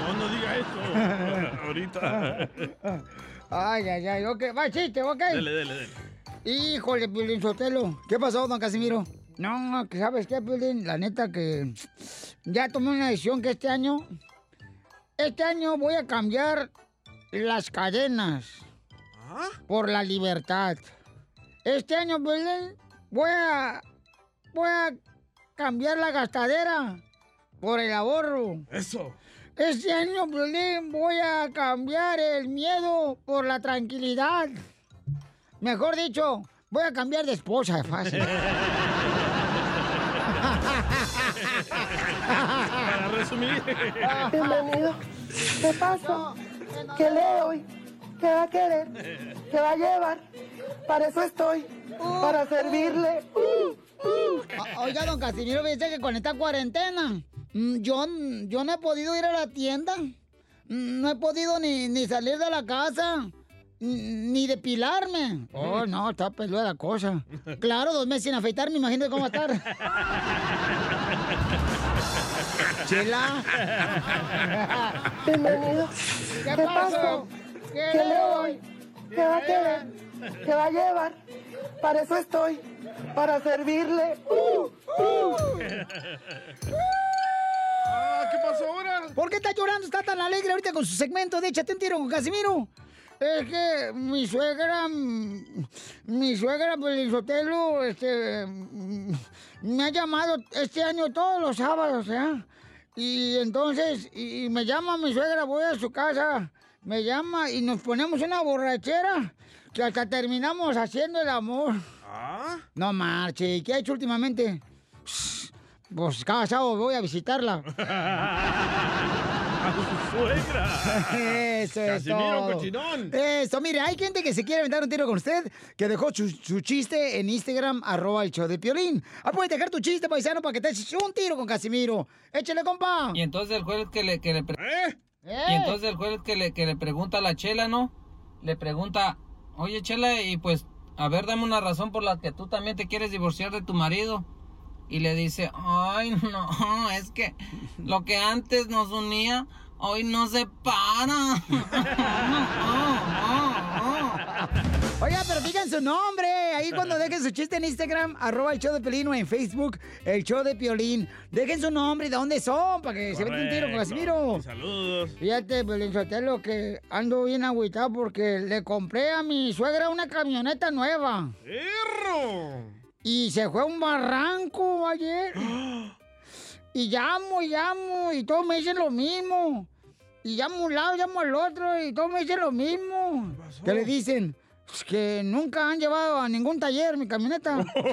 S4: No, no diga eso. [LAUGHS] Ahorita.
S1: Ay, ay, ay, ok. Va el chiste, ok.
S4: Dele, dele, dele.
S1: Híjole, Piolín Sotelo. ¿Qué pasó, don Casimiro? No, que ¿sabes qué, Piolín? La neta que ya tomé una decisión que este año... Este año voy a cambiar las cadenas por la libertad. Este año, Piolín, voy a... Voy a cambiar la gastadera por el ahorro.
S4: Eso.
S1: Este año, Piolín, voy a cambiar el miedo por la tranquilidad. Mejor dicho, voy a cambiar de esposa, fácil. [LAUGHS]
S2: Bienvenido. ¿Qué pasó? ¿Qué lee hoy? ¿Qué va a querer? ¿Qué va a llevar? Para eso estoy. Para servirle.
S1: O- Oiga, don Casimiro, dice que con esta cuarentena, mm, yo, yo no he podido ir a la tienda. Mm, No he podido ni, ni salir de la casa. Ni depilarme. Oh, no, está peluda la cosa. [LAUGHS] Claro, dos meses sin afeitarme, imagínate cómo va a estar. [LAUGHS] Chela. [LAUGHS]
S2: Bienvenido.
S1: ¿Qué
S2: ¿Qué
S1: pasó?
S2: pasó?
S1: ¿Qué
S2: ¿Qué
S1: le doy?
S2: ¿Qué va a querer? ¿Qué va a llevar? Para eso estoy. Para servirle.
S4: Ah, ¿Qué pasó ahora?
S1: ¿Por qué está llorando? Está tan alegre ahorita con su segmento de Échate un tiro con Casimiro. Es que mi suegra, mm, mi suegra Pelizotelo, este, mm, me ha llamado este año todos los sábados, ¿ya? Y entonces, y me llama mi suegra, voy a su casa, me llama y nos ponemos una borrachera que hasta terminamos haciendo el amor.
S4: ¿Ah?
S1: No marche, ¿y qué ha hecho últimamente? Pues cada sábado voy a visitarla. [LAUGHS]
S4: Suegra. [LAUGHS]
S1: Eso es
S4: Casimiro
S1: todo.
S4: cochinón.
S1: Eso, mire, hay gente que se quiere aventar un tiro con usted, que dejó su, su chiste en Instagram, arroba el show de Piolín. Ah, puedes dejar tu chiste, paisano, para que te eches un tiro con Casimiro. Échale, compa.
S21: Y entonces el juez que le, que le pre-
S1: ¡Eh!
S21: y entonces el juez que le, que le pregunta a la Chela, ¿no? Le pregunta, oye Chela, y pues, a ver, dame una razón por la que tú también te quieres divorciar de tu marido. Y le dice, ay, no, [LAUGHS] es que lo que antes nos unía, hoy no se para. [LAUGHS]
S1: Oiga, pero digan su nombre. Ahí cuando dejen su chiste en Instagram, arroba el show de Piolín o en Facebook, el show de Piolín. Dejen su nombre y de dónde son para que se metan un tiro con Casimiro.
S4: Saludos.
S1: Fíjate, Piolín Sotelo, que ando bien agüitado porque le compré a mi suegra una camioneta nueva.
S4: ¡Perro!
S1: Y se fue a un barranco ayer. [GASPS] y llamo, y llamo, y todos me dicen lo mismo. Y llamo a un lado, llamo al otro, y todos me dicen lo mismo. ¿Qué le dicen? Pues que nunca han llevado a ningún taller mi camioneta. Poca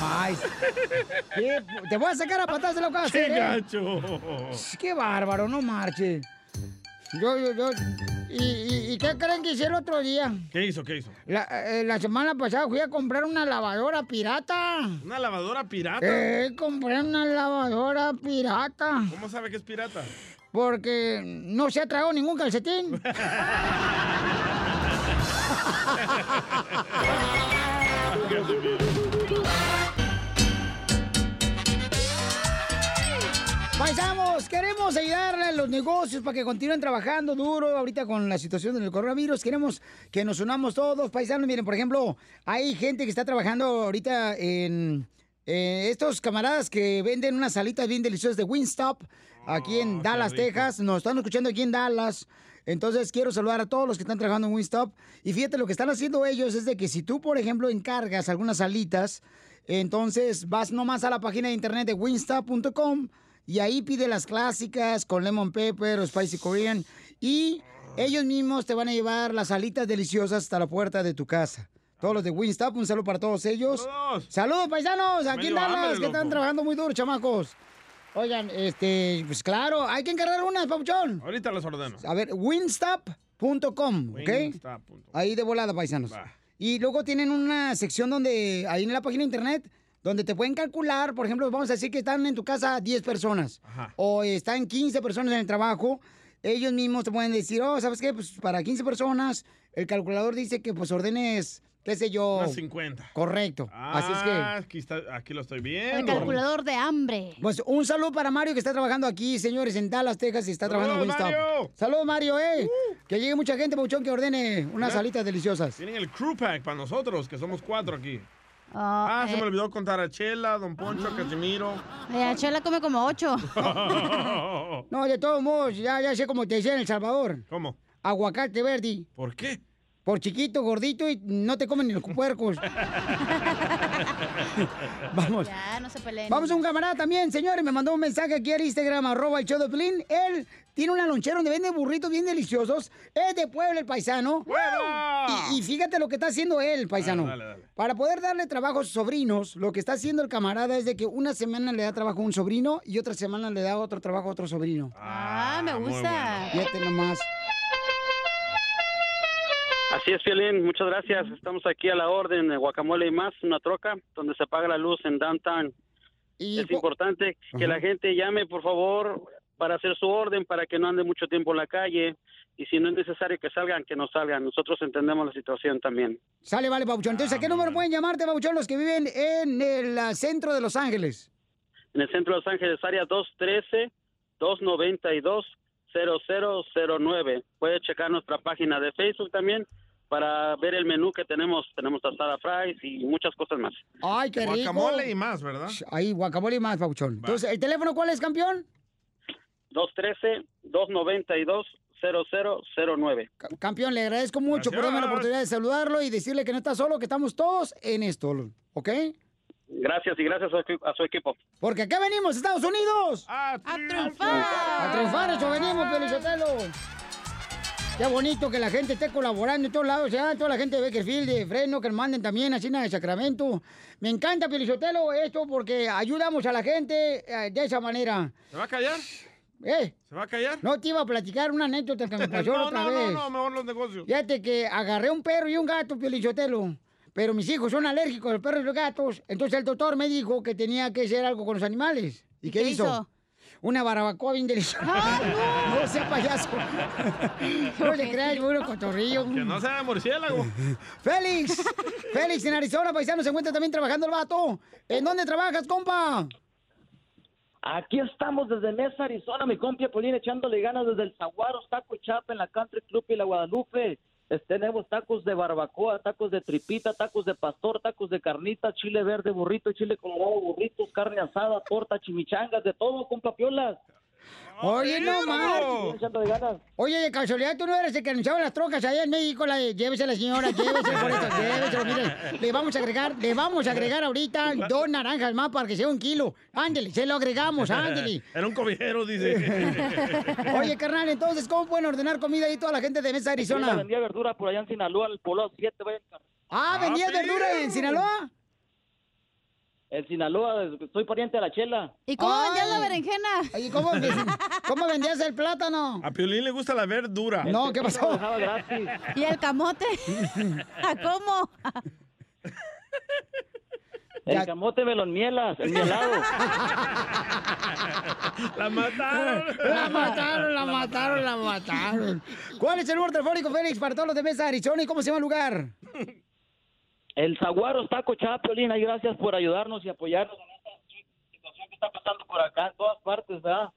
S1: más. ¿Qué? Te voy a sacar a patadas de lo que vas a
S4: ¡Qué
S1: ¿eh?
S4: gacho!
S1: Qué bárbaro, no marche. Yo, yo, yo. ¿Y, y, y qué creen que hice el otro día?
S4: ¿Qué hizo? ¿Qué hizo?
S1: La, eh, la semana pasada fui a comprar una lavadora pirata.
S4: ¿Una lavadora pirata?
S1: Eh, compré una lavadora pirata.
S4: ¿Cómo sabe que es pirata?
S1: Porque no se ha tragado ningún calcetín. [LAUGHS] [LAUGHS] Paisamos, queremos ayudarle a los negocios para que continúen trabajando duro ahorita con la situación del coronavirus. Queremos que nos unamos todos, paisanos. Miren, por ejemplo, hay gente que está trabajando ahorita en eh, estos camaradas que venden unas salitas bien deliciosas de Wingstop aquí en Dallas, Texas. Nos están escuchando aquí en Dallas. Entonces quiero saludar a todos los que están trabajando en Wingstop. Y fíjate, lo que están haciendo ellos es de que si tú, por ejemplo, encargas algunas salitas, entonces vas nomás a la página de internet de wingstop.com y ahí pide las clásicas con lemon pepper o spicy korean y ellos mismos te van a llevar las salitas deliciosas hasta la puerta de tu casa. Todos los de Wingstop, un saludo para todos ellos. ¡Saludos, paisanos! Aquí en Dallas, que están trabajando muy duro, chamacos. Oigan, este, pues claro, hay que encargar unas, Papuchón.
S4: Ahorita las ordeno.
S1: A ver, winstop.com, ¿ok?
S4: Wingstop.com.
S1: Ahí de volada, paisanos. Y luego tienen una sección donde, ahí en la página de internet, donde te pueden calcular, por ejemplo, vamos a decir que están en tu casa 10 personas o están 15 personas en el trabajo. Ellos mismos te pueden decir, oh, ¿sabes qué? Pues para 15 personas, el calculador dice que pues ordenes, qué sé yo.
S4: Unas 50.
S1: Correcto. Así es que...
S4: Ah, aquí, está, aquí lo estoy
S3: El
S4: viendo.
S3: calculador de hambre.
S1: Pues un saludo para Mario que está trabajando aquí, señores, en Dallas, Texas y está trabajando en
S4: ¡Saludos,
S1: Wingstop.
S4: Mario!
S1: Saludos, Mario, eh. Que llegue mucha gente, Pauchón, que ordene unas salitas deliciosas.
S4: Tienen el crew pack para nosotros, que somos cuatro aquí. Ah, se
S3: eh.
S4: me olvidó contar a Chela, Don Poncho, a Casimiro.
S3: Eh, Chela come como ocho. [LAUGHS]
S1: No, de todos modos, ya, ya sé cómo te decía en El Salvador.
S4: ¿Cómo?
S1: Aguacate verde.
S4: ¿Por qué?
S1: Por chiquito, gordito y no te comen ni los puercos. [LAUGHS] [LAUGHS] Vamos.
S3: Ya, no se peleen.
S1: Vamos a un camarada también, señores. Me mandó un mensaje aquí al Instagram, arroba el show de Pelín. Él tiene una lonchera donde vende burritos bien deliciosos. Es de Puebla el paisano. Y, y fíjate lo que está haciendo él, paisano.
S4: Dale, dale, dale.
S1: Para poder darle trabajo a sus sobrinos, lo que está haciendo el camarada es de que una semana le da trabajo a un sobrino y otra semana le da otro trabajo a otro sobrino.
S3: Ah, me
S4: muy
S3: gusta.
S1: Fíjate nomás.
S25: Así es, Fielín, muchas gracias. Estamos aquí a la orden de Guacamole y más, una troca donde se paga la luz en downtown. es importante que la gente llame, por favor, para hacer su orden, para que no ande mucho tiempo en la calle. Y si no es necesario que salgan, que no salgan. Nosotros entendemos la situación también.
S1: Sale, vale, Pauchón. Entonces, ¿a qué número pueden llamarte, Pauchón, los que viven en el ah, centro de Los Ángeles?
S25: En el centro de Los Ángeles, área 213-292-0009. Puede checar nuestra página de Facebook también para ver el menú que tenemos. Tenemos asada fries y muchas cosas más.
S1: Ay, qué rico.
S4: Guacamole y más, ¿verdad?
S1: Ahí, guacamole y más, Pauchón. Entonces, ¿el teléfono cuál es, campeón?
S25: 213-292-0009.
S1: Campeón, le agradezco mucho por darme la oportunidad de saludarlo y decirle que no está solo, que estamos todos en esto, ¿ok?
S25: Gracias y gracias a su, equi- a su equipo.
S1: Porque acá venimos, Estados Unidos.
S4: A
S3: triunfar.
S1: A triunfar, eso venimos, Pelizotelo. Qué bonito que la gente esté colaborando en todos lados, ya, toda la gente de Beckerfield, de Fresno, que nos manden también a China de Sacramento. Me encanta, Pelizotelo, esto porque ayudamos a la gente eh, de esa manera.
S4: ¿Se va a callar?
S1: ¿Eh?
S4: ¿Se va a callar?
S1: No te iba a platicar una anécdota que me [LAUGHS] pasó
S4: no,
S1: otra
S4: no,
S1: vez.
S4: no, no, mejor los negocios.
S1: Fíjate que agarré un perro y un gato, Piolichotelo. Pero mis hijos son alérgicos a los perros y los gatos. Entonces el doctor me dijo que tenía que hacer algo con los animales. ¿Y, qué,
S3: qué
S1: hizo?
S3: hizo?
S1: Una barbacoa bien deliciosa. [LAUGHS] no! sea payaso. [LAUGHS] no se crea, es puro cotorrillo.
S4: Que no sea de murciélago. [LAUGHS]
S1: ¡Félix! Félix, en Arizona, paisano, se encuentra también trabajando el vato. ¿En dónde trabajas, compa?
S26: Aquí estamos desde Mesa, Arizona, mi compia Polín, echándole ganas desde el Zaguaros, Taco Chapa en la Country Club y la Guadalupe. Tenemos tacos de barbacoa, tacos de tripita, tacos de pastor, tacos de carnita, chile verde, burrito, chile colorado, burritos, carne asada, torta, chimichangas, de todo, compa Piolas.
S1: Oye, no más. Oye, de casualidad, tú no eres el que anunciaba las trocas allá en México, la de llévese la señora, llévese por esto, [LAUGHS] llévese, mire, le vamos a agregar, le vamos a agregar ahorita dos naranjas más para que sea un kilo. Ándele, se lo agregamos, ándele. [LAUGHS]
S4: Era un cobijero, dice. [LAUGHS]
S1: Oye, carnal, entonces, ¿cómo pueden ordenar comida ahí toda la gente de Mesa, Arizona?
S26: vendía verdura por allá en Sinaloa, el Polo 7, vayan.
S1: Ah, ¿vendías verdura en Sinaloa?
S26: En Sinaloa, soy pariente de la Chela.
S3: ¿Y cómo vendías la berenjena?
S1: ¿Y cómo, cómo vendías el plátano?
S4: A Piolín le gusta la verdura.
S1: No, ¿qué pasó?
S3: ¿Y el camote? ¿A cómo?
S26: El camote me lo enmielas, el mielado. [LAUGHS]
S4: La mataron.
S1: La mataron, la mataron, la mataron. ¿Cuál es el número telefónico, Félix, para todos los de Mesa, Arizona? ¿Y cómo se llama el lugar?
S26: El Zaguaros Taco Chapolin, ahí gracias por ayudarnos y apoyarnos en esta situación que está pasando por acá en todas partes, ¿verdad?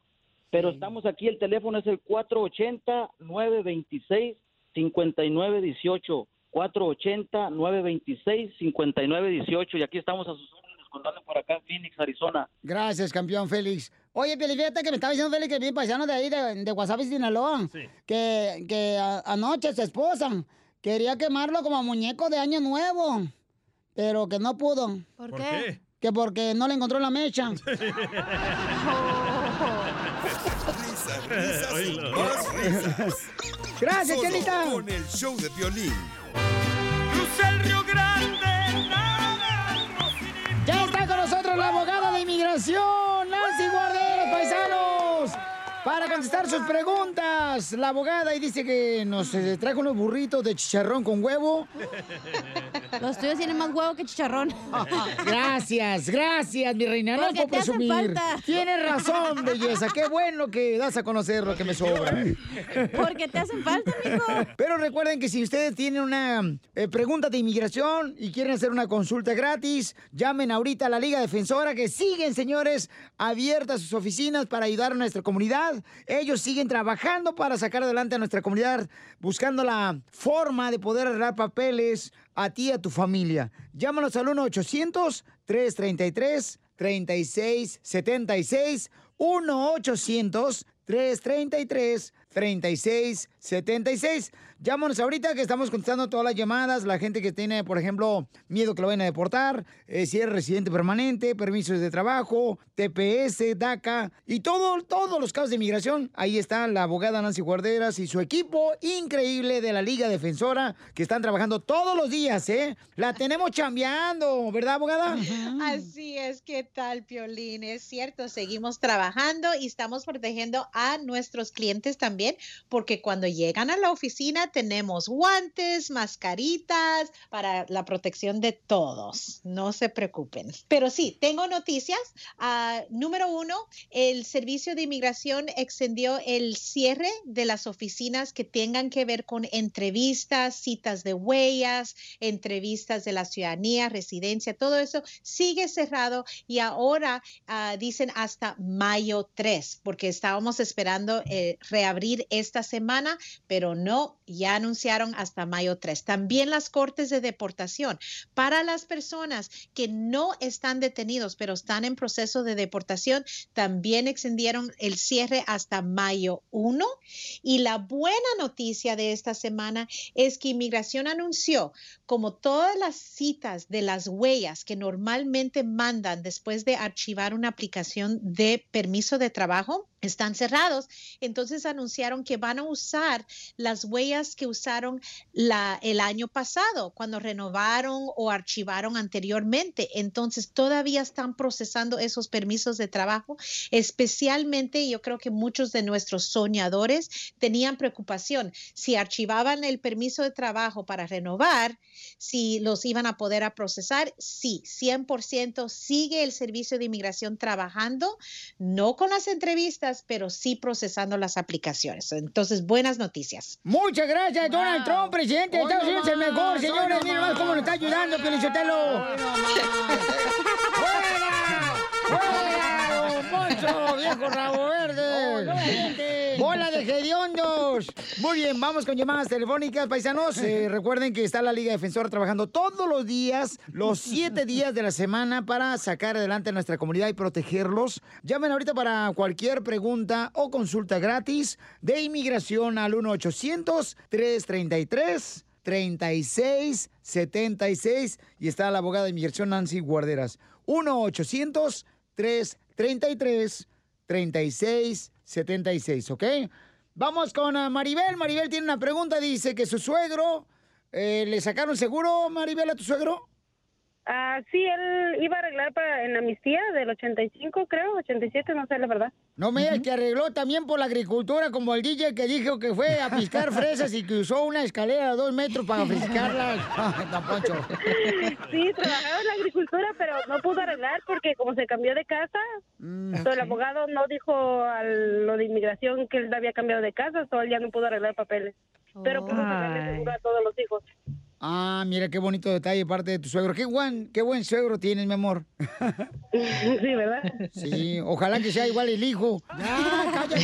S26: Pero estamos aquí, el teléfono es el 480-926-5918. 480-926-5918. Y aquí estamos a sus órdenes contando por acá en Phoenix, Arizona.
S1: Gracias, campeón Félix. Oye, Peli, fíjate que me estaba diciendo Félix que mi paisano de ahí, de, de Guasave, Sinaloa, que, que a- anoche su esposa quería quemarlo como muñeco de año nuevo, pero que no pudo.
S3: ¿Por
S4: ¿Por qué?
S1: Que porque no le encontró la mecha. [LAUGHS] [LAUGHS]
S7: Risas, risas y
S4: Oílo.
S7: más risas.
S1: Gracias,
S7: Solo
S1: Chelita.
S7: Con el show de violín.
S18: Crucé el Río Grande,
S1: Ya está con nosotros la abogada de inmigración, Nancy Guarderos, paisanos. Para contestar sus preguntas, la abogada y dice que nos eh, trajo unos burritos de chicharrón con huevo. [LAUGHS]
S3: Los tuyos tienen más huevo que chicharrón. [LAUGHS]
S1: Gracias, gracias, mi reina. No
S3: Porque hacen
S1: presumir.
S3: falta.
S1: Tienes razón, belleza. Qué bueno que das a conocer lo que me sobra. [LAUGHS]
S3: Porque te hacen falta, mijo.
S1: Pero recuerden que si ustedes tienen una eh, pregunta de inmigración y quieren hacer una consulta gratis, llamen ahorita a la Liga Defensora que siguen, señores, abiertas sus oficinas para ayudar a nuestra comunidad. Ellos siguen trabajando para sacar adelante a nuestra comunidad, buscando la forma de poder arreglar papeles a ti y a tu familia. Llámanos al 1-800-333-3676. 1-800-333-3676. Llámanos ahorita que estamos contestando todas las llamadas. La gente que tiene, por ejemplo, miedo que lo vayan a deportar, eh, si es residente permanente, permisos de trabajo, TPS, DACA y todo, todos los casos de inmigración. Ahí está la abogada Nancy Guarderas y su equipo increíble de la Liga Defensora que están trabajando todos los días, ¿eh? La tenemos chambeando, ¿verdad, abogada?
S27: Así es, ¿qué tal, Piolín? Es cierto, seguimos trabajando y estamos protegiendo a nuestros clientes también, porque cuando llegan a la oficina tenemos guantes, mascaritas para la protección de todos. No se preocupen. Pero sí, tengo noticias. Ah, número uno, el Servicio de Inmigración extendió el cierre de las oficinas que tengan que ver con entrevistas, citas de huellas, entrevistas de la ciudadanía, residencia, todo eso sigue cerrado y ahora ah, dicen hasta mayo 3, porque estábamos esperando eh, reabrir esta semana, pero no, ya anunciaron hasta mayo 3. También las cortes de deportación para las personas que no están detenidos, pero están en proceso de deportación, también extendieron el cierre hasta mayo 1. Y la buena noticia de esta semana es que Inmigración anunció como todas las citas de las huellas que normalmente mandan después de archivar una aplicación de permiso de trabajo, están cerrados. Entonces anunciaron que van a usar las huellas que usaron la, el año pasado, cuando renovaron o archivaron anteriormente. Entonces todavía están procesando esos permisos de trabajo, especialmente yo creo que muchos de nuestros soñadores tenían preocupación si archivaban el permiso de trabajo para renovar, si los iban a poder a procesar. Sí, 100% sigue el servicio de inmigración trabajando, no con las entrevistas, pero sí procesando las aplicaciones. Entonces, buenas noticias.
S1: Muchas gracias, Donald Trump, presidente de Estados
S27: no
S1: Unidos, el mejor, señores.
S27: no
S1: Miren más cómo nos está ayudando, Pielichotelo. [LAUGHS] ¡Fuera! ¡Fuera, don Poncho viejo rabo verde! [LAUGHS] ¡Bola de hediondos! Muy bien, vamos con llamadas telefónicas, paisanos. Eh, [LAUGHS] recuerden que está la Liga Defensora trabajando todos los días, los siete días de la semana, para sacar adelante a nuestra comunidad y protegerlos. Llamen ahorita para cualquier pregunta o consulta gratis de inmigración al 1-800-333. 3676 y está la abogada de inmigración Nancy Guarderas. 1-800-333-3676, ¿ok? Vamos con ah, Maribel. Maribel tiene una pregunta. Dice que su suegro, eh, ¿le sacaron seguro, Maribel, a tu suegro?
S28: Ah, sí, él iba a arreglar para en amnistía del 85, creo, 87, no sé la verdad.
S1: No me digas que arregló también por la agricultura, como el DJ que dijo que fue a piscar [LAUGHS] fresas y que usó una escalera de dos metros para [LAUGHS] piscarlas. [LAUGHS]
S28: Sí, trabajaba en la agricultura, pero no pudo arreglar porque como se cambió de casa, so, el abogado no dijo a lo de inmigración que él había cambiado de casa, so él ya no pudo arreglar papeles. Pero pudo sacarle seguro a todos los hijos.
S1: Ah, mira qué bonito detalle parte de tu suegro. Qué buen, qué buen suegro tienes, mi amor. [LAUGHS]
S28: Sí, ¿verdad?
S1: Sí, ojalá que sea igual el hijo. Ya, cállate.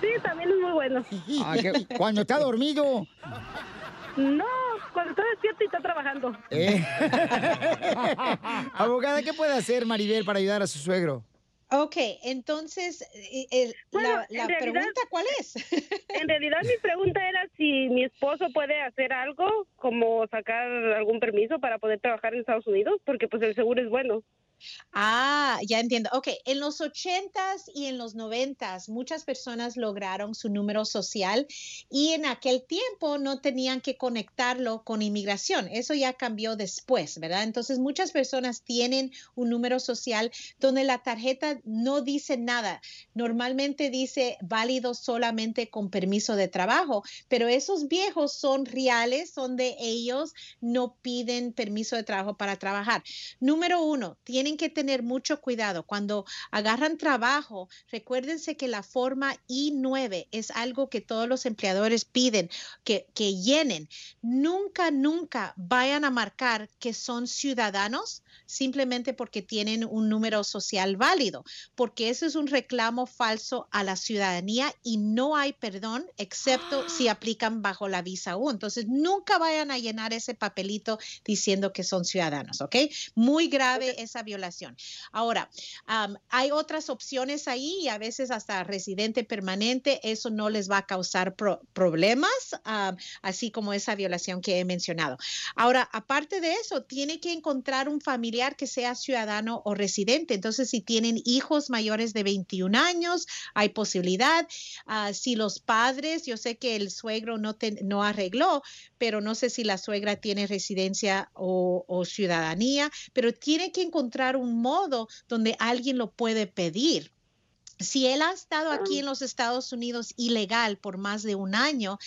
S28: Sí, también es muy bueno. [LAUGHS]
S1: Ah, que- cuando está dormido.
S28: No, cuando está despierto y está trabajando.
S1: Eh. [LAUGHS] Abogada, ¿qué puede hacer Maribel para ayudar a su suegro?
S27: Ok, entonces, eh, el-
S28: Bueno,
S27: la,
S28: en
S27: la
S28: realidad-
S27: pregunta, ¿cuál es?
S28: En realidad mi pregunta era si mi esposo puede hacer algo, como sacar algún permiso para poder trabajar en Estados Unidos, porque pues el seguro es bueno.
S27: Ah, ya entiendo. Ok, en los ochentas y en los noventas muchas personas lograron su número social y en aquel tiempo no tenían que conectarlo con inmigración. Eso ya cambió después, ¿verdad? Entonces muchas personas tienen un número social donde la tarjeta no dice nada. Normalmente dice válido solamente con permiso de trabajo, pero esos viejos son reales, son de ellos, no piden permiso de trabajo para trabajar. Número uno, tienen que tener mucho cuidado. Cuando agarran trabajo, recuérdense que la forma I-9 es algo que todos los empleadores piden que, que llenen. Nunca, nunca vayan a marcar que son ciudadanos simplemente porque tienen un número social válido, porque eso es un reclamo falso a la ciudadanía y no hay perdón excepto si aplican bajo la visa U. Entonces, nunca vayan a llenar ese papelito diciendo que son ciudadanos, ¿ok? Muy grave esa violación. Ahora, hay otras opciones ahí y a veces hasta residente permanente, eso no les va a causar pro- problemas, así como esa violación que he mencionado. Ahora, aparte de eso, tiene que encontrar un familiar que sea ciudadano o residente. Entonces, si tienen hijos mayores de 21 años, hay posibilidad. Ah, si los padres, yo sé que el suegro no arregló, pero no sé si la suegra tiene residencia o, o ciudadanía, pero tiene que encontrar un modo donde alguien lo puede pedir. Si él ha estado aquí en los Estados Unidos ilegal por más de un año,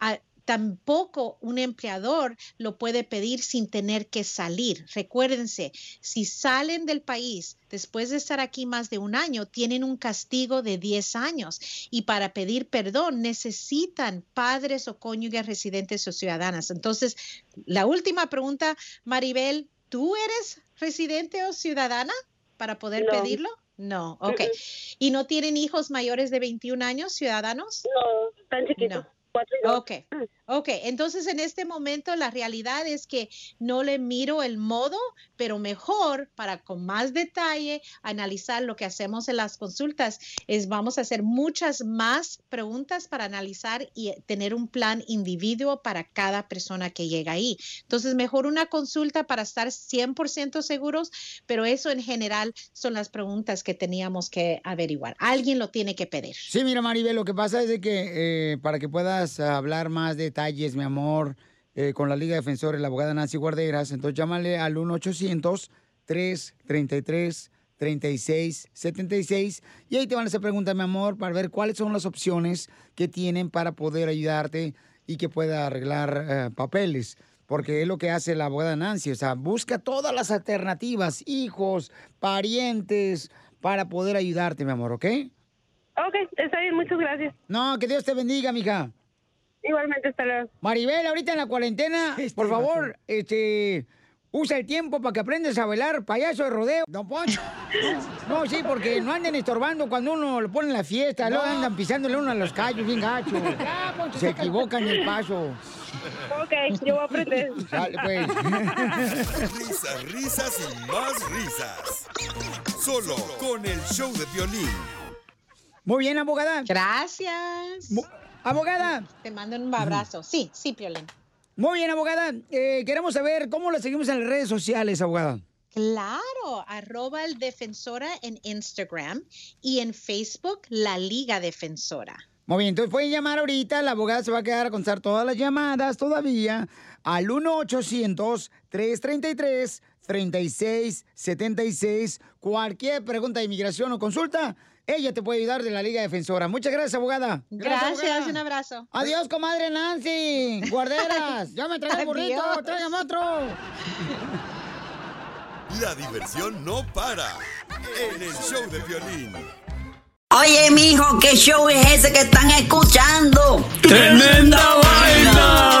S27: ah, tampoco un empleador lo puede pedir sin tener que salir. Recuérdense, si salen del país después de estar aquí más de un año, tienen un castigo de 10 años y para pedir perdón necesitan padres o cónyuges residentes o ciudadanas. Entonces, la última pregunta, Maribel, ¿tú eres residente o ciudadana para poder
S28: No.
S27: pedirlo? No, ok. ¿Y no tienen hijos mayores de 21 años, ciudadanos?
S28: No, tan chiquitos. Cuatro y dos.
S27: Ok, ok. Entonces en este momento la realidad es que no le miro el modo, pero mejor para con más detalle analizar lo que hacemos en las consultas es vamos a hacer muchas más preguntas para analizar y tener un plan individuo para cada persona que llega ahí. Entonces mejor una consulta para estar 100% seguros, pero eso en general son las preguntas que teníamos que averiguar. Alguien lo tiene que pedir.
S1: Sí, mira, Maribel, lo que pasa es de que eh, para que puedas hablar más detalles, mi amor, eh, con la Liga Defensora y la abogada Nancy Guarderas, entonces llámale al 1-800-333-3676 y ahí te van a hacer preguntas, mi amor, para ver cuáles son las opciones que tienen para poder ayudarte y que pueda arreglar eh, papeles. Porque es lo que hace la abogada Nancy, o sea, busca todas las alternativas, hijos, parientes, para poder ayudarte, mi amor, ¿ok?
S28: Ok, está bien, muchas gracias.
S1: No, que Dios te bendiga, mija.
S28: Igualmente, hasta luego.
S1: Maribel, ahorita en la cuarentena, [LAUGHS] por favor, este, usa el tiempo para que aprendas a bailar payaso de rodeo. Don Poncho. No, sí, porque no anden estorbando cuando uno lo pone en la fiesta, luego andan pisándole uno a los callos bien gacho. [LAUGHS] Se equivocan en el paso.
S28: Ok, yo voy a aprender.
S1: Sale, pues. [LAUGHS]
S7: Risas, risas y más risas. Solo con el show de violín.
S1: Muy bien, abogada.
S27: Gracias.
S1: Abogada.
S27: Te mando un abrazo. Sí, sí, Piolín.
S1: Muy bien, abogada. Eh, queremos saber cómo la seguimos en las redes sociales, abogada.
S27: Claro, arroba el defensora en Instagram y en Facebook la Liga Defensora.
S1: Muy bien, entonces pueden llamar ahorita, la abogada se va a quedar a contestar todas las llamadas todavía al 1-800-333-3676. Cualquier pregunta de inmigración o consulta, ella te puede ayudar de la Liga Defensora. Muchas gracias, abogada.
S27: Gracias,
S1: abogada.
S27: un abrazo.
S1: Adiós, comadre Nancy. Guarderas, ya me trae el burrito, tráigame otro.
S7: La diversión no para. En el show de violín.
S29: Oye, mijo, ¿qué show es ese que están escuchando?
S18: ¡Tremenda vaina!